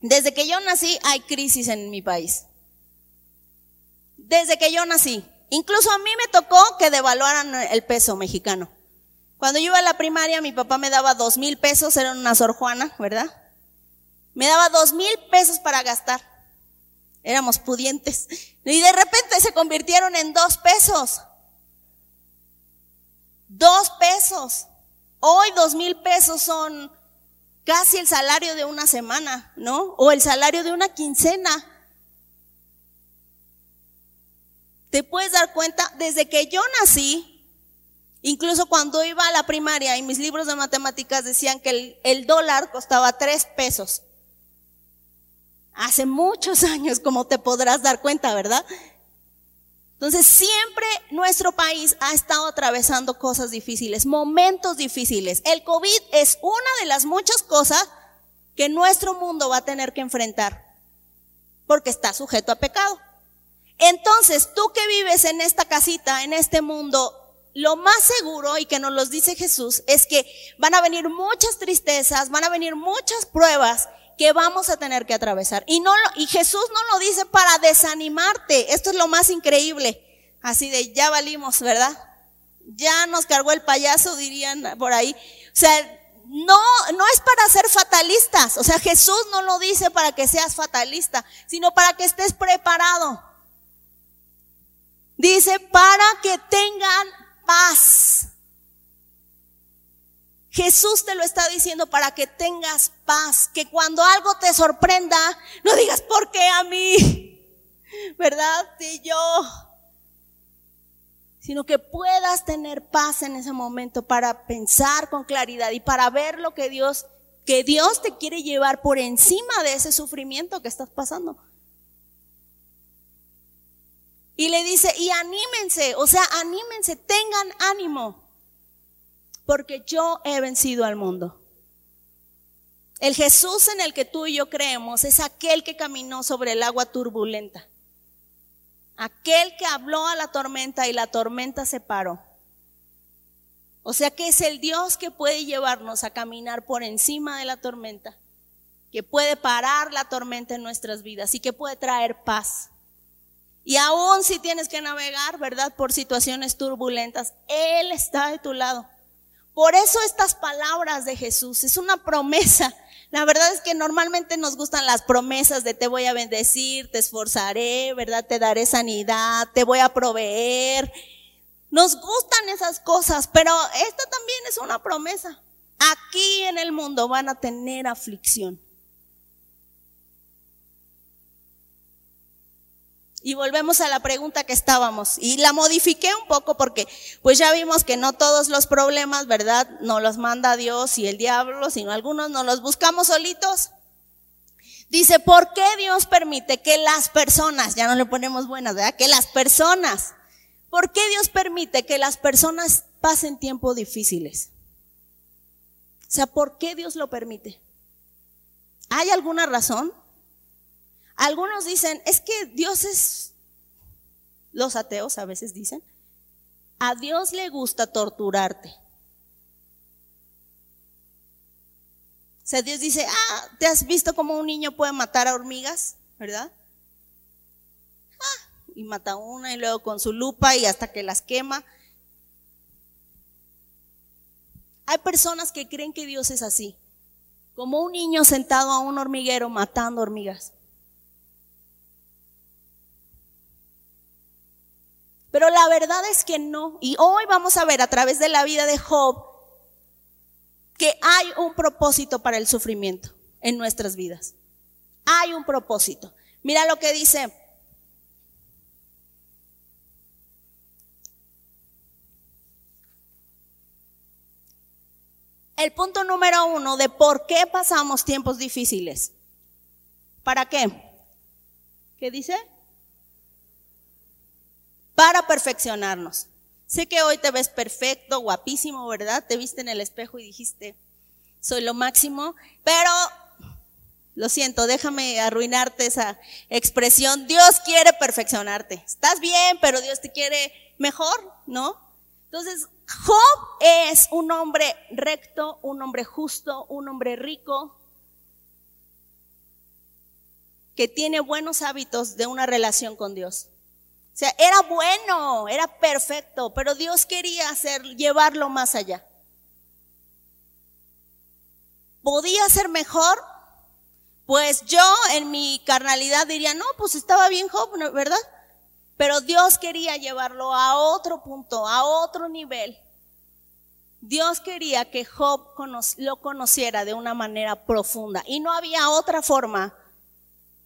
Speaker 1: desde que yo nací hay crisis en mi país. Desde que yo nací. Incluso a mí me tocó que devaluaran el peso mexicano. Cuando yo iba a la primaria, mi papá me daba dos mil pesos, era una Sor Juana, ¿verdad? Me daba dos mil pesos para gastar éramos pudientes. Y de repente se convirtieron en dos pesos. Dos pesos. Hoy dos mil pesos son casi el salario de una semana, ¿no? O el salario de una quincena. Te puedes dar cuenta, desde que yo nací, incluso cuando iba a la primaria y mis libros de matemáticas decían que el, dólar costaba tres pesos hace muchos años, como te podrás dar cuenta, ¿verdad? Entonces, siempre nuestro país ha estado atravesando cosas difíciles, momentos difíciles. El COVID es una de las muchas cosas que nuestro mundo va a tener que enfrentar, porque está sujeto a pecado. Entonces, tú que vives en esta casita, en este mundo, lo más seguro, y que nos lo dice Jesús, es que van a venir muchas tristezas, van a venir muchas pruebas, que vamos a tener que atravesar. Y no y Jesús no lo dice para desanimarte. Esto es lo más increíble. Así de ya valimos, ¿verdad? Ya nos cargó el payaso, dirían por ahí. O sea, no, no es para ser fatalistas. O sea, Jesús no lo dice para que seas fatalista, sino para que estés preparado. Dice, para que tengan paz. Jesús te lo está diciendo para que tengas paz, que cuando algo te sorprenda, no digas, ¿por qué a mí? ¿Verdad? Si yo. Sino que puedas tener paz en ese momento para pensar con claridad y para ver lo que Dios, que Dios te quiere llevar por encima de ese sufrimiento que estás pasando. Y le dice, y anímense, o sea, anímense, tengan ánimo porque yo he vencido al mundo. El Jesús en el que tú y yo creemos es aquel que caminó sobre el agua turbulenta. Aquel que habló a la tormenta y la tormenta se paró. O sea que es el Dios que puede llevarnos a caminar por encima de la tormenta, que puede parar la tormenta en nuestras vidas y que puede traer paz. Y aún si tienes que navegar, ¿verdad? Por situaciones turbulentas, Él está de tu lado. Por eso estas palabras de Jesús es una promesa. La verdad es que normalmente nos gustan las promesas de te voy a bendecir, te esforzaré, ¿verdad? Te daré sanidad, te voy a proveer. Nos gustan esas cosas, pero esta también es una promesa. Aquí en el mundo van a tener aflicción. Y volvemos a la pregunta que estábamos. Y la modifiqué un poco porque pues ya vimos que no todos los problemas, ¿verdad? No los manda Dios y el diablo, sino algunos nos los buscamos solitos. Dice, ¿por qué Dios permite que las personas, ya no le ponemos buenas, ¿verdad? Que las personas, ¿por qué Dios permite que las personas pasen tiempos difíciles? O sea, ¿por qué Dios lo permite? ¿Hay alguna razón? Algunos dicen, es que Dios es, los ateos a veces dicen, a Dios le gusta torturarte. O sea, Dios dice, ah, ¿te has visto cómo un niño puede matar a hormigas? ¿Verdad? Ah, y mata una y luego con su lupa y hasta que las quema. Hay personas que creen que Dios es así, como un niño sentado a un hormiguero matando hormigas. Pero la verdad es que no. Y hoy vamos a ver a través de la vida de Job que hay un propósito para el sufrimiento en nuestras vidas. Hay un propósito. Mira lo que dice. El punto número uno de por qué pasamos tiempos difíciles. ¿Para qué? ¿Qué dice? Para perfeccionarnos. Sé que hoy te ves perfecto, guapísimo, ¿verdad? Te viste en el espejo y dijiste, soy lo máximo, pero lo siento, déjame arruinarte esa expresión. Dios quiere perfeccionarte. Estás bien, pero Dios te quiere mejor, ¿no? Entonces, Job es un hombre recto, un hombre justo, un hombre rico, que tiene buenos hábitos de una relación con Dios. O sea, era bueno, era perfecto, pero Dios quería hacer, llevarlo más allá. ¿Podía ser mejor? Pues yo en mi carnalidad diría, no, pues estaba bien Job, ¿verdad? Pero Dios quería llevarlo a otro punto, a otro nivel. Dios quería que Job lo conociera de una manera profunda y no había otra forma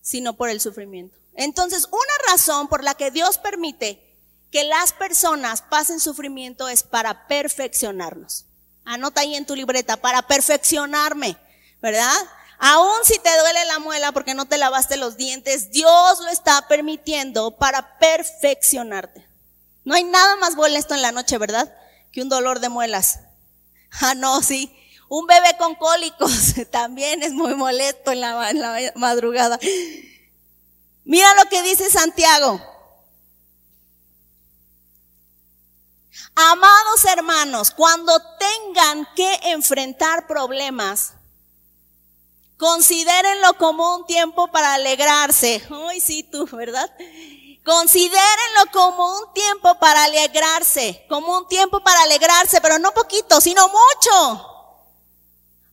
Speaker 1: sino por el sufrimiento. Entonces, una razón por la que Dios permite que las personas pasen sufrimiento es para perfeccionarnos. Anota ahí en tu libreta, para perfeccionarme, ¿verdad? Aún si te duele la muela porque no te lavaste los dientes, Dios lo está permitiendo para perfeccionarte. No hay nada más molesto en la noche, ¿verdad? Que un dolor de muelas. Ah, no, sí. Un bebé con cólicos también es muy molesto en la, en la madrugada. Mira lo que dice Santiago. Amados hermanos, cuando tengan que enfrentar problemas, considérenlo como un tiempo para alegrarse. Ay, sí, tú, ¿verdad? Considérenlo como un tiempo para alegrarse, como un tiempo para alegrarse, pero no poquito, sino mucho.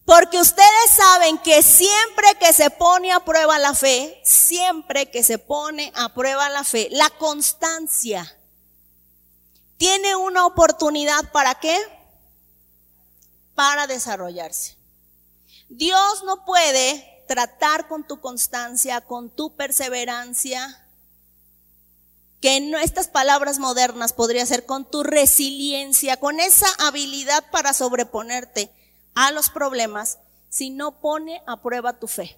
Speaker 1: Porque ustedes saben que siempre que se pone a prueba la fe, siempre que se pone a prueba la fe, la constancia tiene una oportunidad para qué? Para desarrollarse. Dios no puede tratar con tu constancia, con tu perseverancia, que en estas palabras modernas podría ser con tu resiliencia, con esa habilidad para sobreponerte a los problemas si no pone a prueba tu fe.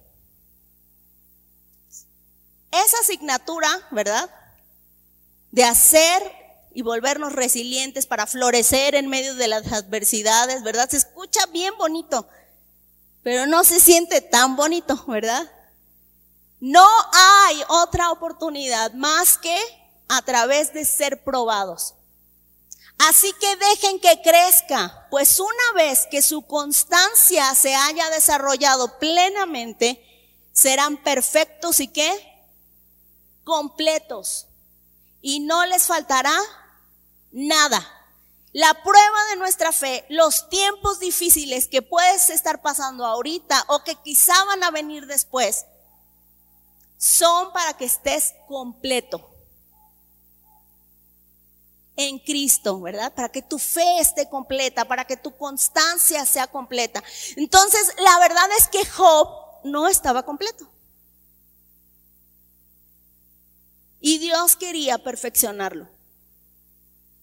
Speaker 1: Esa asignatura, ¿verdad? De hacer y volvernos resilientes para florecer en medio de las adversidades, ¿verdad? Se escucha bien bonito, pero no se siente tan bonito, ¿verdad? No hay otra oportunidad más que a través de ser probados. Así que dejen que crezca, pues una vez que su constancia se haya desarrollado plenamente, serán perfectos y qué? Completos. Y no les faltará nada. La prueba de nuestra fe, los tiempos difíciles que puedes estar pasando ahorita o que quizá van a venir después, son para que estés completo en Cristo, ¿verdad? Para que tu fe esté completa, para que tu constancia sea completa. Entonces, la verdad es que Job no estaba completo. Y Dios quería perfeccionarlo.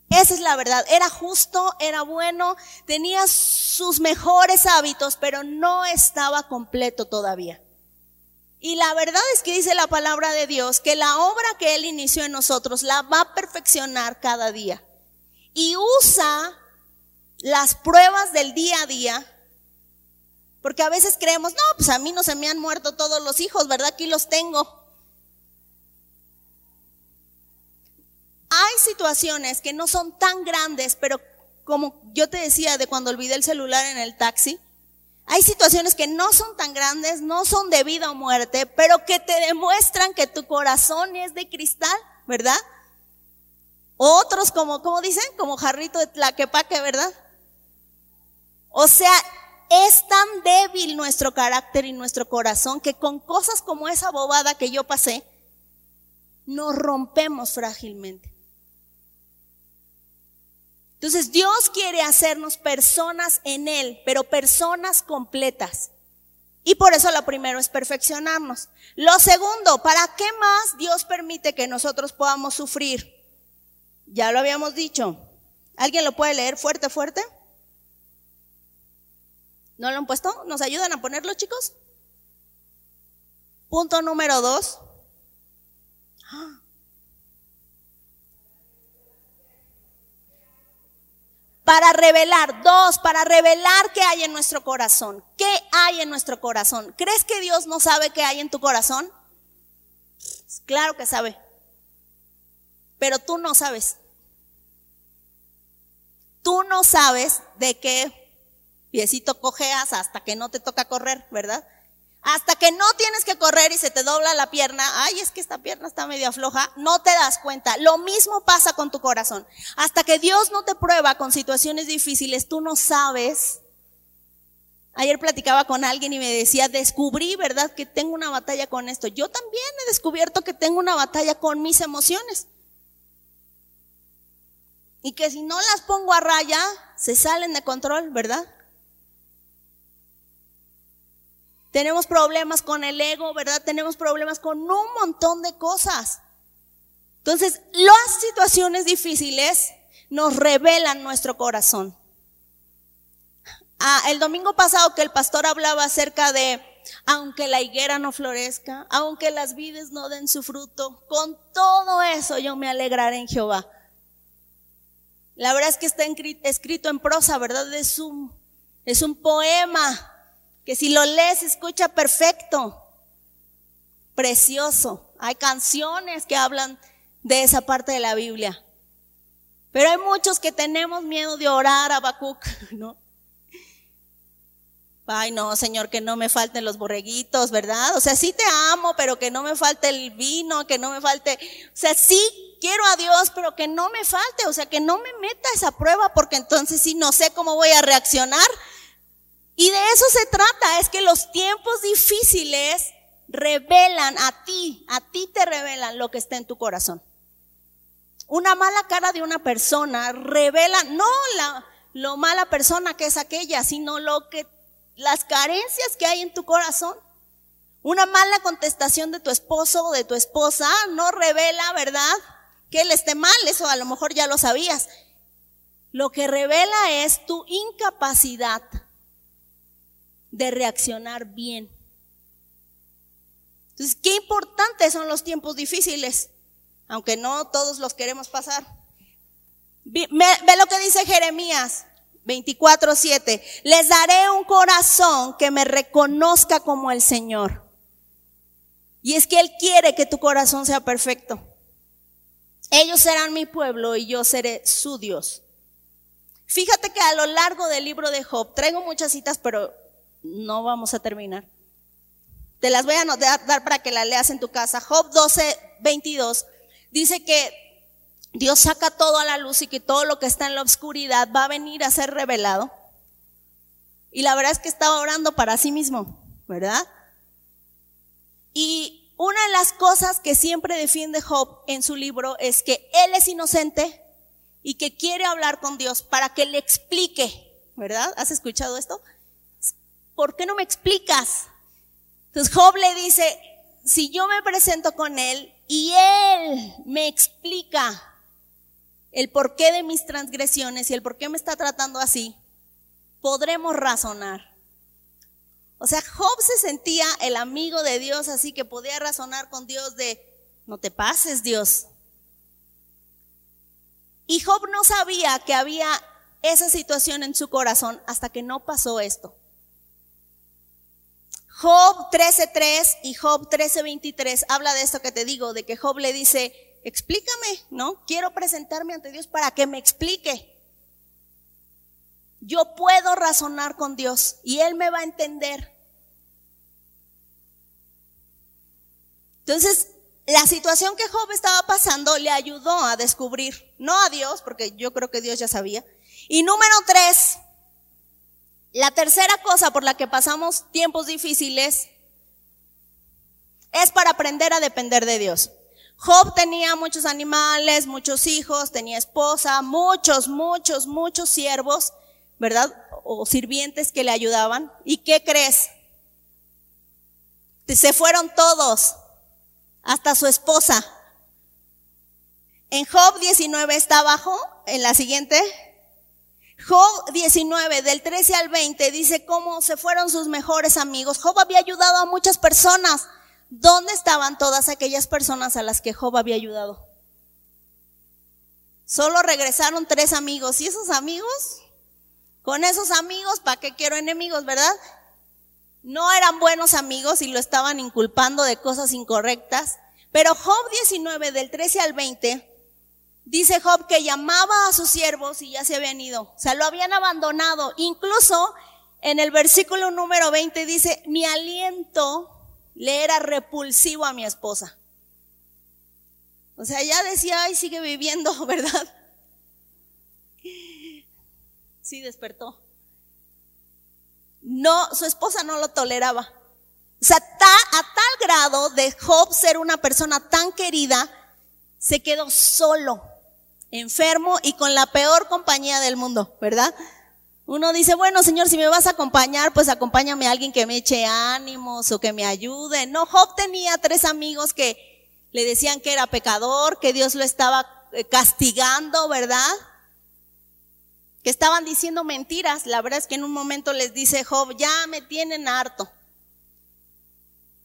Speaker 1: Esa es la verdad. Era justo, era bueno, tenía sus mejores hábitos, pero no estaba completo todavía. Y la verdad es que dice la palabra de Dios que la obra que Él inició en nosotros la va a perfeccionar cada día. Y usa las pruebas del día a día. Porque a veces creemos, no, pues a mí no se me han muerto todos los hijos, ¿verdad? Aquí los tengo. Hay situaciones que no son tan grandes, pero como yo te decía de cuando olvidé el celular en el taxi, hay situaciones que no son tan grandes, no son de vida o muerte, pero que te demuestran que tu corazón es de cristal, ¿verdad? Otros como, ¿cómo dicen? Como jarrito de tlaquepaque, ¿verdad? O sea, es tan débil nuestro carácter y nuestro corazón que con cosas como esa bobada que yo pasé, nos rompemos frágilmente. Entonces Dios quiere hacernos personas en Él, pero personas completas. Y por eso lo primero es perfeccionarnos. Lo segundo, ¿para qué más Dios permite que nosotros podamos sufrir? Ya lo habíamos dicho. ¿Alguien lo puede leer fuerte, fuerte? ¿No lo han puesto? ¿Nos ayudan a ponerlo, chicos? Punto número dos. ¡Ah! Para revelar, dos, para revelar qué hay en nuestro corazón. ¿Qué hay en nuestro corazón? ¿Crees que Dios no sabe qué hay en tu corazón? Claro que sabe. Pero tú no sabes. Tú no sabes de qué piecito cojeas hasta que no te toca correr, ¿verdad? Hasta que no tienes que correr y se te dobla la pierna, ay, es que esta pierna está medio floja, no te das cuenta. Lo mismo pasa con tu corazón. Hasta que Dios no te prueba con situaciones difíciles, tú no sabes. Ayer platicaba con alguien y me decía, descubrí, ¿verdad?, que tengo una batalla con esto. Yo también he descubierto que tengo una batalla con mis emociones. Y que si no las pongo a raya, se salen de control, ¿verdad? Tenemos problemas con el ego, ¿verdad? Tenemos problemas con un montón de cosas. Entonces, las situaciones difíciles nos revelan nuestro corazón. Ah, el domingo pasado que el pastor hablaba acerca de, aunque la higuera no florezca, aunque las vides no den su fruto, con todo eso yo me alegraré en Jehová. La verdad es que está escrito en prosa, ¿verdad? Es un, es un poema que si lo lees escucha perfecto, precioso. Hay canciones que hablan de esa parte de la Biblia. Pero hay muchos que tenemos miedo de orar a Bacuc, ¿no? Ay, no, Señor, que no me falten los borreguitos, ¿verdad? O sea, sí te amo, pero que no me falte el vino, que no me falte, o sea, sí quiero a Dios, pero que no me falte, o sea, que no me meta esa prueba, porque entonces sí no sé cómo voy a reaccionar Y de eso se trata, es que los tiempos difíciles revelan a ti, a ti te revelan lo que está en tu corazón. Una mala cara de una persona revela no la lo mala persona que es aquella, sino lo que las carencias que hay en tu corazón. Una mala contestación de tu esposo o de tu esposa no revela, ¿verdad? Que él esté mal, eso a lo mejor ya lo sabías. Lo que revela es tu incapacidad de reaccionar bien. Entonces, qué importantes son los tiempos difíciles, aunque no todos los queremos pasar. Ve, lo que dice Jeremías 24:7. Les daré un corazón que me reconozca como el Señor. Y es que Él quiere que tu corazón sea perfecto. Ellos serán mi pueblo y yo seré su Dios. Fíjate que a lo largo del libro de Job, traigo muchas citas, pero no vamos a terminar. Te las voy a dar para que las leas en tu casa. Job 12, 22 dice que Dios saca todo a la luz y que todo lo que está en la oscuridad va a venir a ser revelado. Y la verdad es que estaba orando para sí mismo, ¿verdad? Y una de las cosas que siempre defiende Job en su libro es que él es inocente y que quiere hablar con Dios para que le explique, ¿verdad? ¿Has escuchado esto? ¿Por qué no me explicas? Entonces Job le dice, si yo me presento con él y él me explica el porqué de mis transgresiones y el por qué me está tratando así, podremos razonar. O sea, Job se sentía el amigo de Dios, así que podía razonar con Dios de, no te pases Dios. Y Job no sabía que había esa situación en su corazón hasta que no pasó esto. Job 13.3 y Job 13.23 habla de esto que te digo, de que Job le dice, explícame, ¿no? Quiero presentarme ante Dios para que me explique. Yo puedo razonar con Dios y Él me va a entender. Entonces, la situación que Job estaba pasando le ayudó a descubrir, no a Dios, porque yo creo que Dios ya sabía. Y número tres, la tercera cosa por la que pasamos tiempos difíciles es para aprender a depender de Dios. Job tenía muchos animales, muchos hijos, tenía esposa, muchos, muchos, muchos siervos, ¿verdad? O sirvientes que le ayudaban. ¿Y qué crees? Se fueron todos, hasta su esposa. En Job 19 está abajo, en la siguiente. Job 19, del 13 al 20, dice cómo se fueron sus mejores amigos. Job había ayudado a muchas personas. ¿Dónde estaban todas aquellas personas a las que Job había ayudado? Solo regresaron tres amigos. ¿Y esos amigos? Con esos amigos, ¿para qué quiero enemigos, verdad? No eran buenos amigos y lo estaban inculpando de cosas incorrectas. Pero Job 19, del 13 al 20, Dice Job que llamaba a sus siervos y ya se habían ido. O sea, lo habían abandonado. Incluso en el versículo número 20 dice, mi aliento le era repulsivo a mi esposa. O sea, ya decía, ay, sigue viviendo, ¿verdad? Sí, despertó. No, su esposa no lo toleraba. O sea, a tal grado de Job ser una persona tan querida, se quedó solo enfermo y con la peor compañía del mundo, ¿verdad? Uno dice, bueno, Señor, si me vas a acompañar, pues acompáñame a alguien que me eche ánimos o que me ayude. No, Job tenía tres amigos que le decían que era pecador, que Dios lo estaba eh, castigando, ¿verdad? Que estaban diciendo mentiras. La verdad es que en un momento les dice Job, ya me tienen harto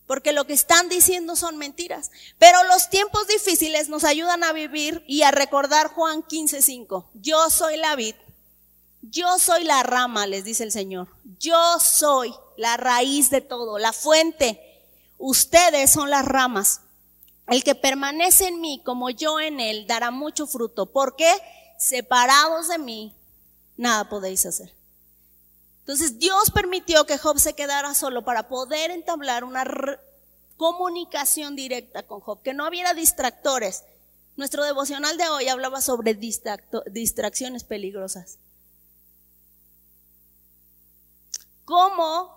Speaker 1: porque lo que están diciendo son mentiras. Pero los tiempos difíciles nos ayudan a vivir y a recordar Juan 15:5. Yo soy la vid, yo soy la rama, les dice el Señor. Yo soy la raíz de todo, la fuente. Ustedes son las ramas. El que permanece en mí como yo en él dará mucho fruto, porque separados de mí, nada podéis hacer. Entonces Dios permitió que Job se quedara solo para poder entablar una comunicación directa con Job, que no hubiera distractores. Nuestro devocional de hoy hablaba sobre distracciones peligrosas. cómo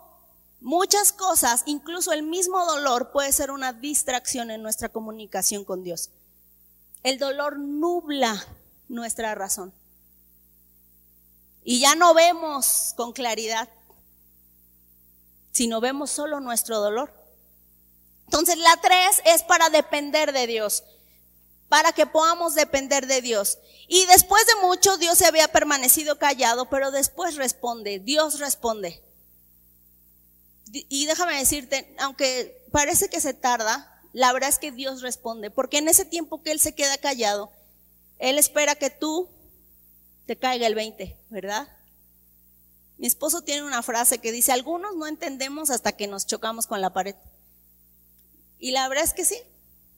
Speaker 1: muchas cosas, incluso el mismo dolor, puede ser una distracción en nuestra comunicación con Dios. El dolor nubla nuestra razón. Y ya no vemos con claridad, sino vemos solo nuestro dolor. Entonces la tres es para depender de Dios, para que podamos depender de Dios. Y después de mucho Dios se había permanecido callado, pero después responde, Dios responde. Y déjame decirte, aunque parece que se tarda, la verdad es que Dios responde, porque en ese tiempo que Él se queda callado, Él espera que tú te caiga el 20, ¿verdad? Mi esposo tiene una frase que dice, algunos no entendemos hasta que nos chocamos con la pared. Y la verdad es que sí,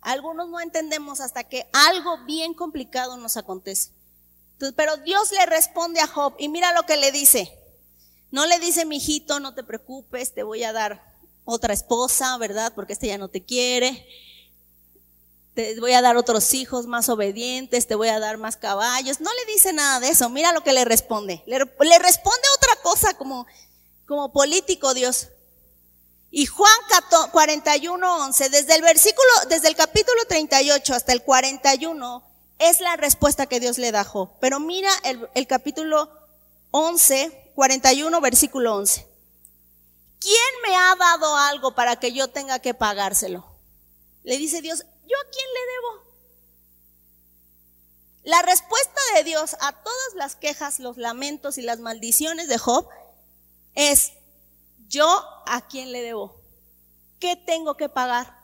Speaker 1: algunos no entendemos hasta que algo bien complicado nos acontece. pero Dios le responde a Job y mira lo que le dice. No le dice, mi hijito, no te preocupes, te voy a dar otra esposa, ¿verdad? Porque este ya no te quiere te voy a dar otros hijos más obedientes, te voy a dar más caballos. No le dice nada de eso. Mira lo que le responde. Le, responde otra cosa como, como político Dios. Y Juan 41, 11, desde el versículo, desde el capítulo 38 hasta el 41, es la respuesta que Dios le da Job. Pero mira el, el capítulo 11, 41, versículo 11. ¿Quién me ha dado algo para que yo tenga que pagárselo? Le dice Dios, ¿yo a quién le debo? La respuesta de Dios a todas las quejas, los lamentos y las maldiciones de Job es, ¿yo a quién le debo? ¿Qué tengo que pagar?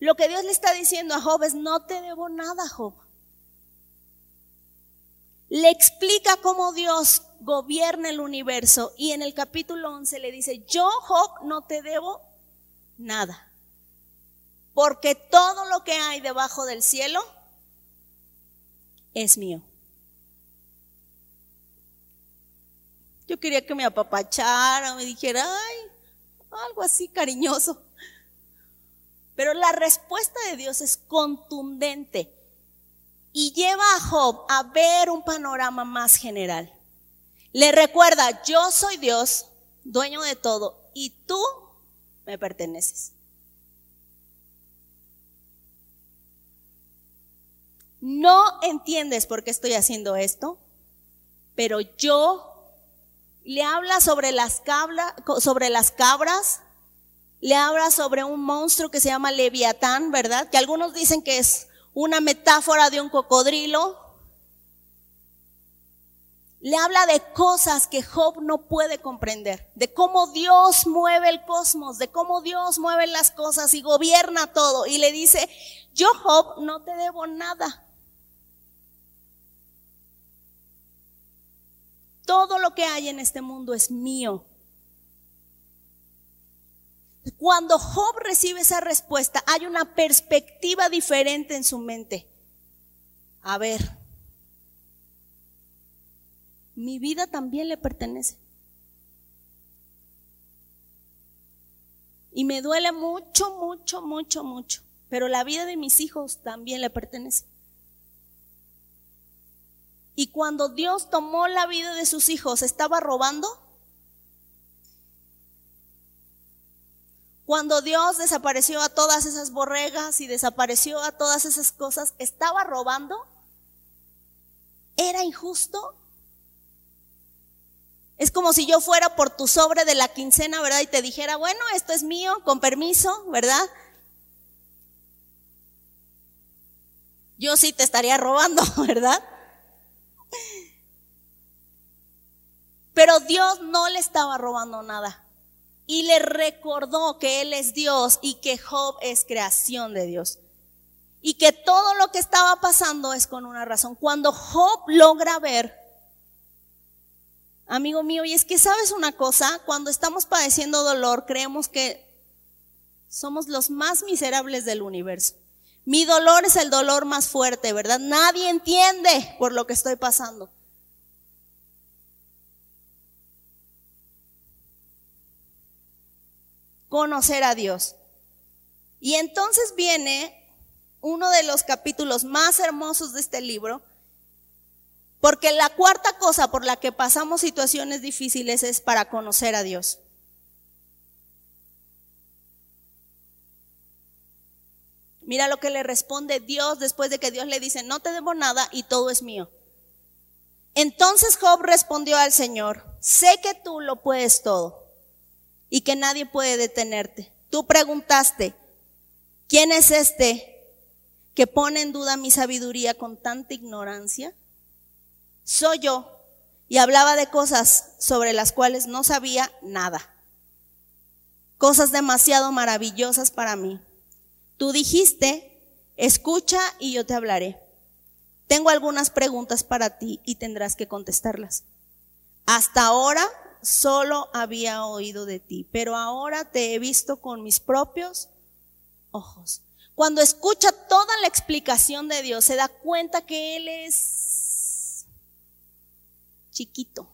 Speaker 1: Lo que Dios le está diciendo a Job es, no te debo nada, Job. Le explica cómo Dios gobierna el universo y en el capítulo 11 le dice, yo Job no te debo nada, porque todo lo que hay debajo del cielo es mío. Yo quería que me apapachara, me dijera, ay, algo así cariñoso. Pero la respuesta de Dios es contundente y lleva a Job a ver un panorama más general. Le recuerda, yo soy Dios, dueño de todo, y tú me perteneces. No entiendes por qué estoy haciendo esto, pero yo le habla sobre las, cabras, le habla sobre un monstruo que se llama Leviatán, ¿verdad? Que algunos dicen que es una metáfora de un cocodrilo, le habla de cosas que Job no puede comprender, de cómo Dios mueve el cosmos, de cómo Dios mueve las cosas y gobierna todo. Y le dice, yo Job no te debo nada. Todo lo que hay en este mundo es mío. Cuando Job recibe esa respuesta, hay una perspectiva diferente en su mente. A ver, mi vida también le pertenece. Y me duele mucho, mucho, mucho, mucho. Pero la vida de mis hijos también le pertenece. Y cuando Dios tomó la vida de sus hijos, ¿estaba robando? Cuando Dios desapareció a todas esas borregas y desapareció a todas esas cosas, ¿estaba robando? ¿Era injusto? Es como si yo fuera por tu sobre de la quincena, ¿verdad? Y te dijera, bueno, esto es mío, con permiso, ¿verdad? Yo sí te estaría robando, ¿verdad? Pero Dios no le estaba robando nada. Y le recordó que Él es Dios y que Job es creación de Dios. Y que todo lo que estaba pasando es con una razón. Cuando Job logra ver amigo mío, y es que sabes una cosa, cuando estamos padeciendo dolor, creemos que somos los más miserables del universo. Mi dolor es el dolor más fuerte, ¿verdad? Nadie entiende por lo que estoy pasando. Conocer a Dios. Y entonces viene uno de los capítulos más hermosos de este libro, Porque la cuarta cosa por la que pasamos situaciones difíciles es para conocer a Dios. Mira lo que le responde Dios después de que Dios le dice, no te debo nada y todo es mío. Entonces Job respondió al Señor, sé que tú lo puedes todo y que nadie puede detenerte. Tú preguntaste, ¿quién es este que pone en duda mi sabiduría con tanta ignorancia? soy yo. Y hablaba de cosas sobre las cuales no sabía nada. Cosas demasiado maravillosas para mí. Tú dijiste, escucha y yo te hablaré. Tengo algunas preguntas para ti y tendrás que contestarlas. Hasta ahora solo había oído de ti, pero ahora te he visto con mis propios ojos. Cuando escucha toda la explicación de Dios, se da cuenta que Él es chiquito.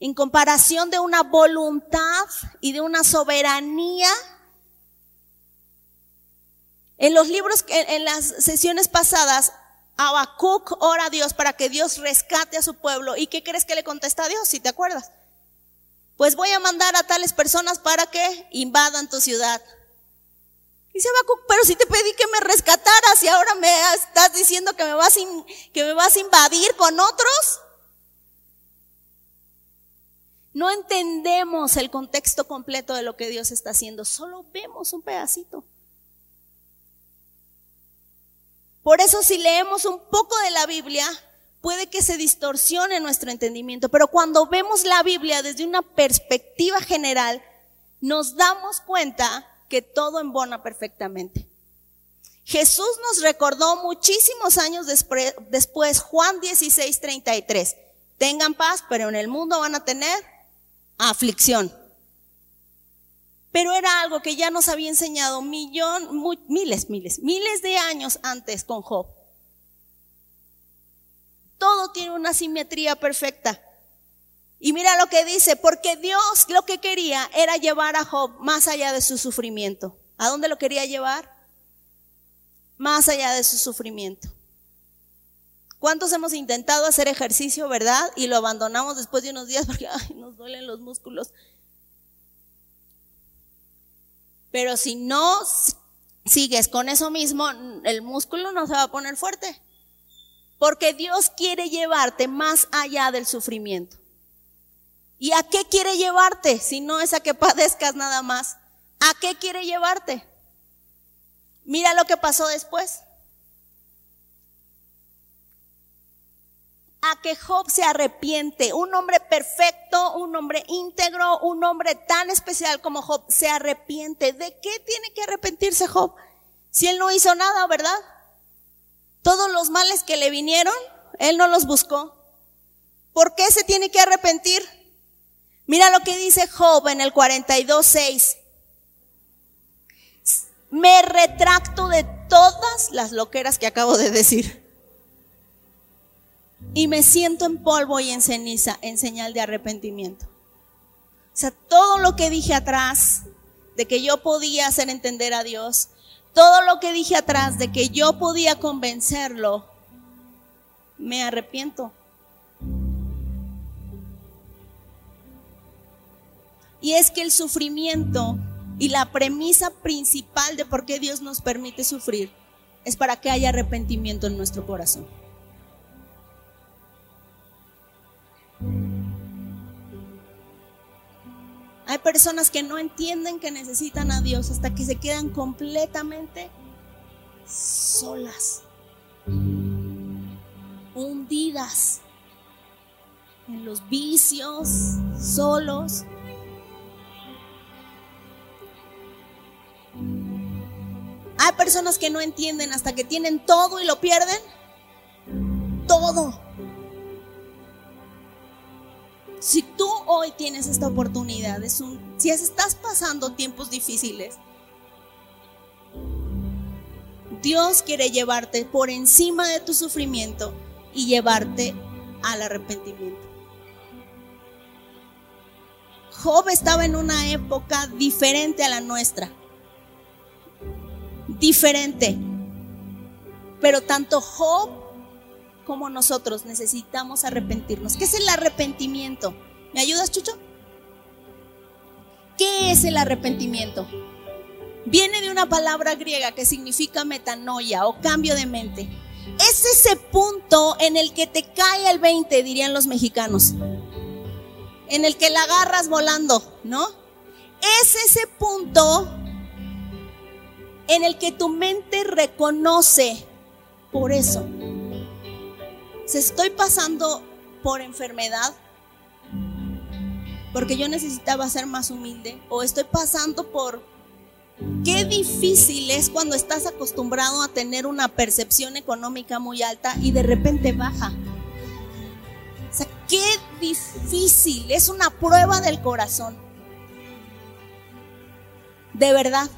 Speaker 1: En comparación de una voluntad y de una soberanía. En los libros, en, las sesiones pasadas, Habacuc ora a Dios para que Dios rescate a su pueblo. ¿Y qué crees que le contesta a Dios, si te acuerdas? Pues voy a mandar a tales personas para que invadan tu ciudad. Dice Habacuc, pero si te pedí que me rescataras y ahora me estás diciendo que me vas, que me vas a invadir con otros. No entendemos el contexto completo de lo que Dios está haciendo, solo vemos un pedacito. Por eso si leemos un poco de la Biblia, puede que se distorsione nuestro entendimiento, pero cuando vemos la Biblia desde una perspectiva general, nos damos cuenta que todo embona perfectamente. Jesús nos recordó muchísimos años después, Juan 16, 33. Tengan paz, pero en el mundo van a tener aflicción. Pero era algo que ya nos había enseñado millón, miles, miles, miles de años antes con Job. Todo tiene una simetría perfecta. Y mira lo que dice, porque Dios lo que quería era llevar a Job más allá de su sufrimiento. ¿A dónde lo quería llevar? Más allá de su sufrimiento. ¿Cuántos hemos intentado hacer ejercicio, verdad? Y lo abandonamos después de unos días porque nos duelen los músculos. Pero si no sigues con eso mismo, el músculo no se va a poner fuerte. Porque Dios quiere llevarte más allá del sufrimiento. ¿Y a qué quiere llevarte? Si no es a que padezcas nada más. ¿A qué quiere llevarte? Mira lo que pasó después. a que Job se arrepiente. Un hombre perfecto, un hombre íntegro, un hombre tan especial como Job se arrepiente. ¿De qué tiene que arrepentirse Job? Si él no hizo nada, ¿verdad? Todos los males que le vinieron, él no los buscó. ¿Por qué se tiene que arrepentir? Mira lo que dice Job en el 42.6. Me retracto de todas las loqueras que acabo de decir y me siento en polvo y en ceniza en señal de arrepentimiento. O sea, todo lo que dije atrás de que yo podía hacer entender a Dios, todo lo que dije atrás de que yo podía convencerlo, me arrepiento. Y es que el sufrimiento y la premisa principal de por qué Dios nos permite sufrir es para que haya arrepentimiento en nuestro corazón. Hay personas que no entienden que necesitan a Dios hasta que se quedan completamente solas, hundidas en los vicios, solos. Hay personas que no entienden hasta que tienen todo y lo pierden. Todo. Si tú hoy tienes esta oportunidad, es un, si estás pasando tiempos difíciles, Dios quiere llevarte por encima de tu sufrimiento y llevarte al arrepentimiento. Job estaba en una época diferente a la nuestra. Diferente. Pero tanto Job cómo nosotros necesitamos arrepentirnos. ¿Qué es el arrepentimiento? ¿Me ayudas, Chucho? ¿Qué es el arrepentimiento? Viene de una palabra griega que significa metanoia o cambio de mente. Es ese punto en el que te cae el 20, dirían los mexicanos. En el que la agarras volando, ¿no? Es ese punto en el que tu mente reconoce por eso. Se estoy pasando por enfermedad porque yo necesitaba ser más humilde o estoy pasando por qué difícil es cuando estás acostumbrado a tener una percepción económica muy alta y de repente baja. O sea, qué difícil, es una prueba del corazón. De verdad.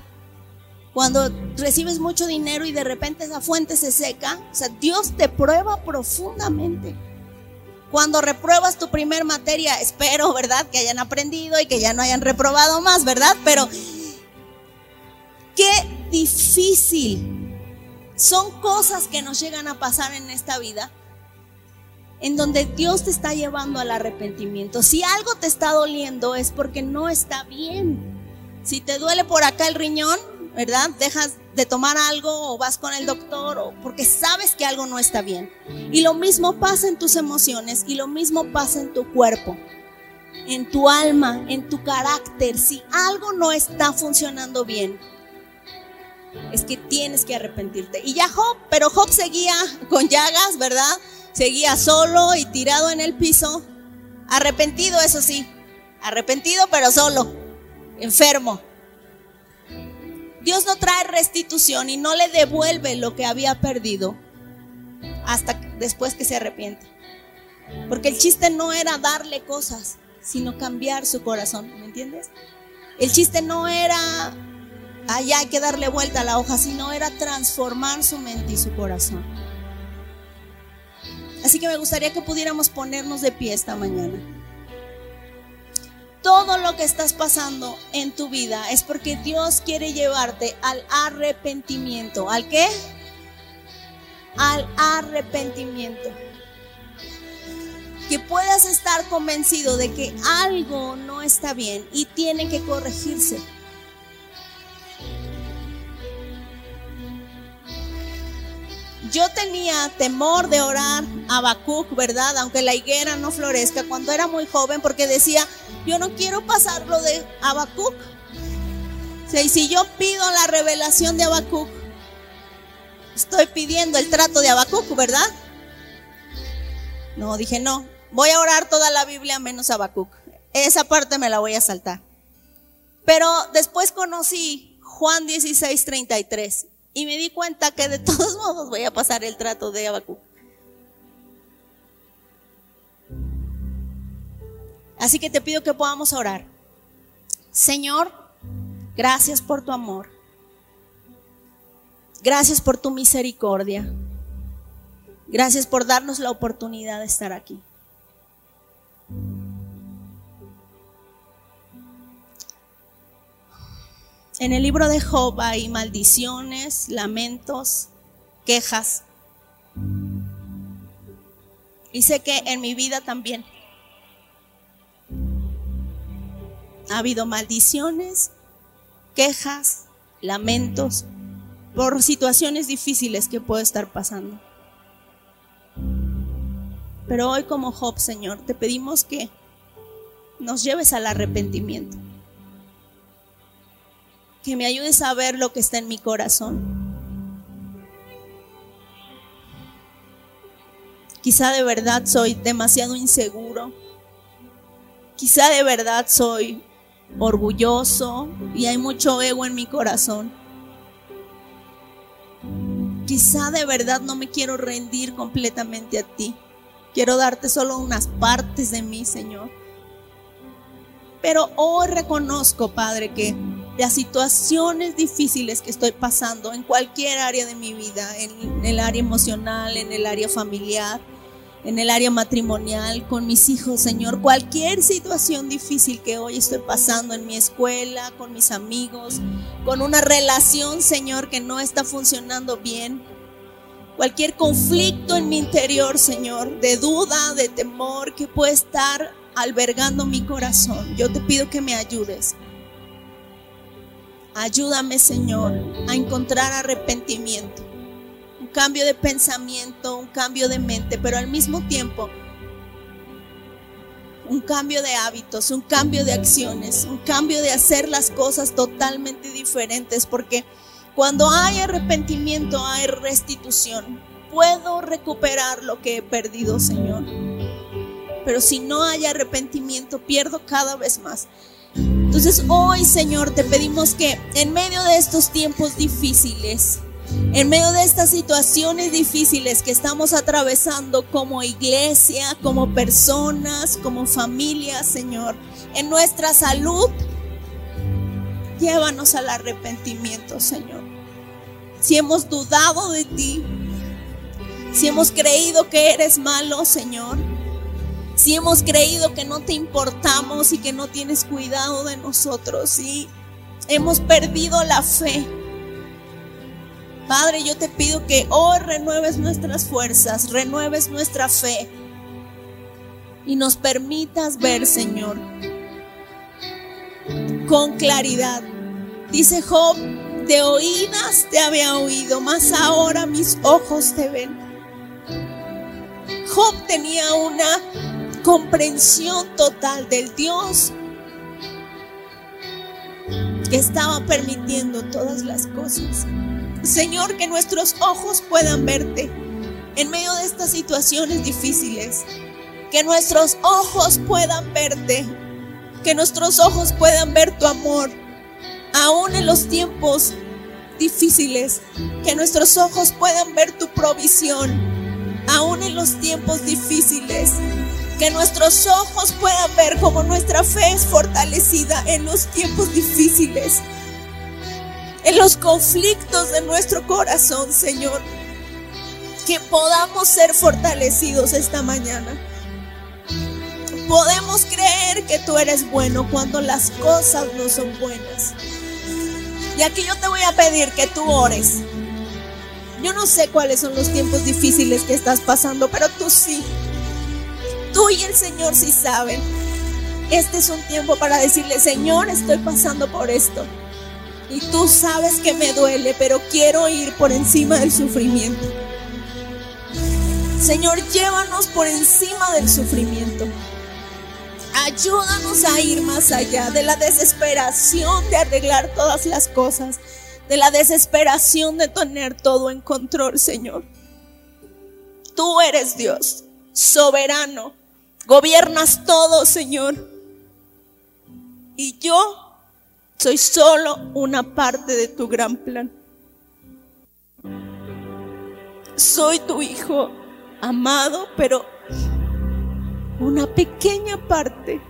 Speaker 1: Cuando recibes mucho dinero y de repente esa fuente se seca, o sea, Dios te prueba profundamente. Cuando repruebas tu primer materia, espero, ¿verdad? Que hayan aprendido y que ya no hayan reprobado más, ¿verdad? Pero qué difícil. Son cosas que nos llegan a pasar en esta vida en donde Dios te está llevando al arrepentimiento. Si algo te está doliendo es porque no está bien. Si te duele por acá el riñón, ¿verdad? Dejas de tomar algo o vas con el doctor o porque sabes que algo no está bien. Y lo mismo pasa en tus emociones y lo mismo pasa en tu cuerpo, en tu alma, en tu carácter. Si algo no está funcionando bien, es que tienes que arrepentirte. Y ya Job, pero Job seguía con llagas, ¿verdad? Seguía solo y tirado en el piso, arrepentido, eso sí, arrepentido pero solo, enfermo. Dios no trae restitución y no le devuelve lo que había perdido hasta después que se arrepiente. Porque el chiste no era darle cosas, sino cambiar su corazón, ¿me entiendes? El chiste no era, allá hay que darle vuelta a la hoja, sino era transformar su mente y su corazón. Así que me gustaría que pudiéramos ponernos de pie esta mañana todo lo que estás pasando en tu vida es porque Dios quiere llevarte al arrepentimiento. ¿Al qué? Al arrepentimiento. Que puedas estar convencido de que algo no está bien y tiene que corregirse. Yo tenía temor de orar a Habacuc, ¿verdad? Aunque la higuera no florezca, cuando era muy joven, porque decía, yo no quiero pasar lo de Habacuc. y si yo pido la revelación de Habacuc, estoy pidiendo el trato de Habacuc, ¿verdad? No, dije, no, voy a orar toda la Biblia menos Habacuc. Esa parte me la voy a saltar. Pero después conocí Juan 16, 33 y me di cuenta que de todos modos voy a pasar el trato de Habacuc. Así que te pido que podamos orar. Señor, gracias por tu amor. Gracias por tu misericordia. Gracias por darnos la oportunidad de estar aquí. En el libro de Job hay maldiciones, lamentos, quejas. Y sé que en mi vida también ha habido maldiciones, quejas, lamentos por situaciones difíciles que puedo estar pasando. Pero hoy como Job, Señor, te pedimos que nos lleves al arrepentimiento que me ayudes a ver lo que está en mi corazón. Quizá de verdad soy demasiado inseguro. Quizá de verdad soy orgulloso y hay mucho ego en mi corazón. Quizá de verdad no me quiero rendir completamente a ti. Quiero darte solo unas partes de mí, Señor. Pero hoy reconozco, Padre, que las situaciones difíciles que estoy pasando en cualquier área de mi vida, en el área emocional, en el área familiar, en el área matrimonial, con mis hijos, Señor, cualquier situación difícil que hoy estoy pasando en mi escuela, con mis amigos, con una relación, Señor, que no está funcionando bien, cualquier conflicto en mi interior, Señor, de duda, de temor que puede estar albergando mi corazón. Yo te pido que me ayudes. Ayúdame, Señor, a encontrar arrepentimiento, un cambio de pensamiento, un cambio de mente, pero al mismo tiempo un cambio de hábitos, un cambio de acciones, un cambio de hacer las cosas totalmente diferentes, porque cuando hay arrepentimiento hay restitución. Puedo recuperar lo que he perdido, Señor. Pero si no hay arrepentimiento, pierdo cada vez más. Entonces hoy, Señor, te pedimos que en medio de estos tiempos difíciles, en medio de estas situaciones difíciles que estamos atravesando como iglesia, como personas, como familia, Señor, en nuestra salud, llévanos al arrepentimiento, Señor. Si hemos dudado de ti, si hemos creído que eres malo, Señor, si hemos creído que no te importamos y que no tienes cuidado de nosotros, si hemos perdido la fe, Padre, yo te pido que hoy renueves nuestras fuerzas, renueves nuestra fe y nos permitas ver, Señor, con claridad. Dice Job, de oídas te había oído, mas ahora mis ojos te ven. Job tenía comprensión total del Dios que estaba permitiendo todas las cosas. Señor, que nuestros ojos puedan verte en medio de estas situaciones difíciles. Que nuestros ojos puedan verte. Que nuestros ojos puedan ver tu amor. Aún en los tiempos difíciles. Que nuestros ojos puedan ver tu provisión. Aún en los tiempos difíciles. Que nuestros ojos puedan ver cómo nuestra fe es fortalecida en los tiempos difíciles en los conflictos de nuestro corazón, Señor. Que podamos ser fortalecidos esta mañana. Podemos creer que tú eres bueno cuando las cosas no son buenas. Y aquí yo te voy a pedir que tú ores. Yo no sé cuáles son los tiempos difíciles que estás pasando, pero tú sí. Tú y el Señor sí saben. Este es un tiempo para decirle, Señor, estoy pasando por esto. Y tú sabes que me duele, pero quiero ir por encima del sufrimiento. Señor, llévanos por encima del sufrimiento. Ayúdanos a ir más allá de la desesperación de arreglar todas las cosas, de la desesperación de tener todo en control, Señor. Tú eres Dios, soberano, gobiernas todo, Señor. Y yo soy solo una parte de tu gran plan. Soy tu hijo amado, pero una pequeña parte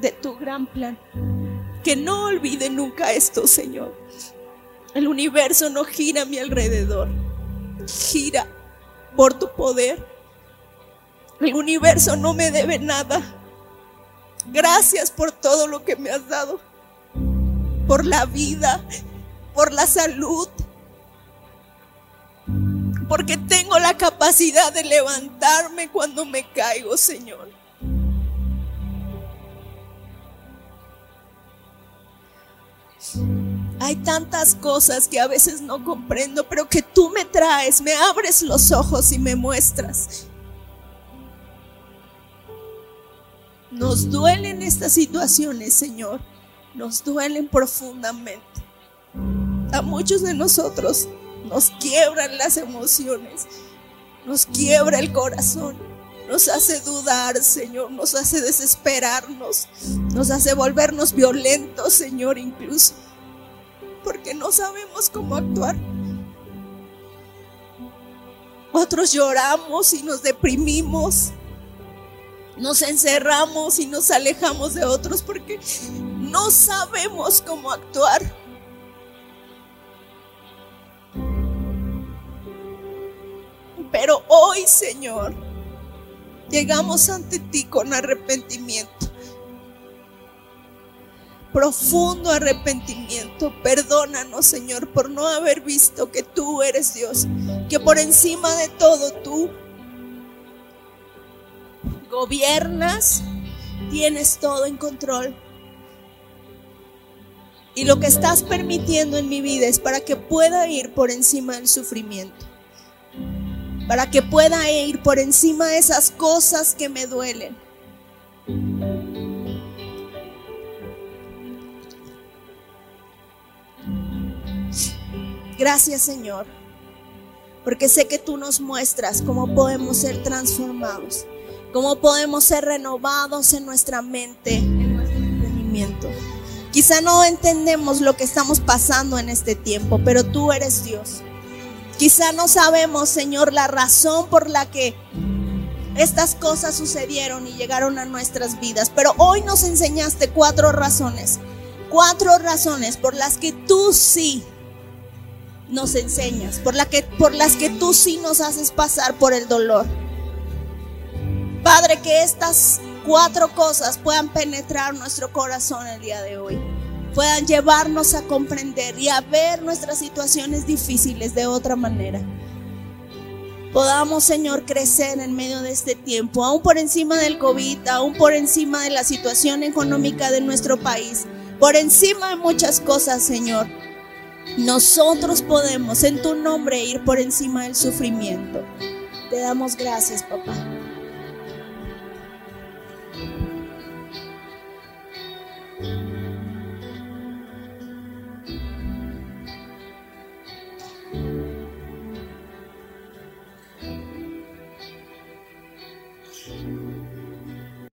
Speaker 1: de tu gran plan. Que no olvide nunca esto, Señor. El universo no gira a mi alrededor, gira por tu poder. El universo no me debe nada. Gracias por todo lo que me has dado por la vida, por la salud, porque tengo la capacidad de levantarme cuando me caigo, Señor. Hay tantas cosas que a veces no comprendo, pero que tú me traes, me abres los ojos y me muestras. Nos duelen estas situaciones, Señor nos duelen profundamente. A muchos de nosotros nos quiebran las emociones, nos quiebra el corazón, nos hace dudar, Señor, nos hace desesperarnos, nos hace volvernos violentos, Señor, incluso, porque no sabemos cómo actuar. Otros lloramos y nos deprimimos, nos encerramos y nos alejamos de otros porque no sabemos cómo actuar. Pero hoy, Señor, llegamos ante ti con arrepentimiento. profundo arrepentimiento. Perdónanos, Señor, por no haber visto que tú eres Dios, que por encima de todo tú gobiernas, tienes todo en control. Y lo que estás permitiendo en mi vida es para que pueda ir por encima del sufrimiento. Para que pueda ir por encima de esas cosas que me duelen. Gracias Señor, porque sé que tú nos muestras cómo podemos ser transformados, cómo podemos ser renovados en nuestra mente, en nuestro entendimiento. Quizá no entendemos lo que estamos pasando en este tiempo, pero tú eres Dios. Quizá no sabemos, Señor, la razón por la que estas cosas sucedieron y llegaron a nuestras vidas, pero hoy nos enseñaste cuatro razones, cuatro razones por las que tú sí nos enseñas, por, por las que tú sí nos haces pasar por el dolor. Padre, que estas cuatro cosas puedan penetrar nuestro corazón el día de hoy, puedan llevarnos a comprender y a ver nuestras situaciones difíciles de otra manera. Podamos, Señor, crecer en medio de este tiempo, aún por encima del COVID, aún por encima de la situación económica de nuestro país, por encima de muchas cosas, Señor. Nosotros podemos en tu nombre ir por encima del sufrimiento. Te damos gracias, papá.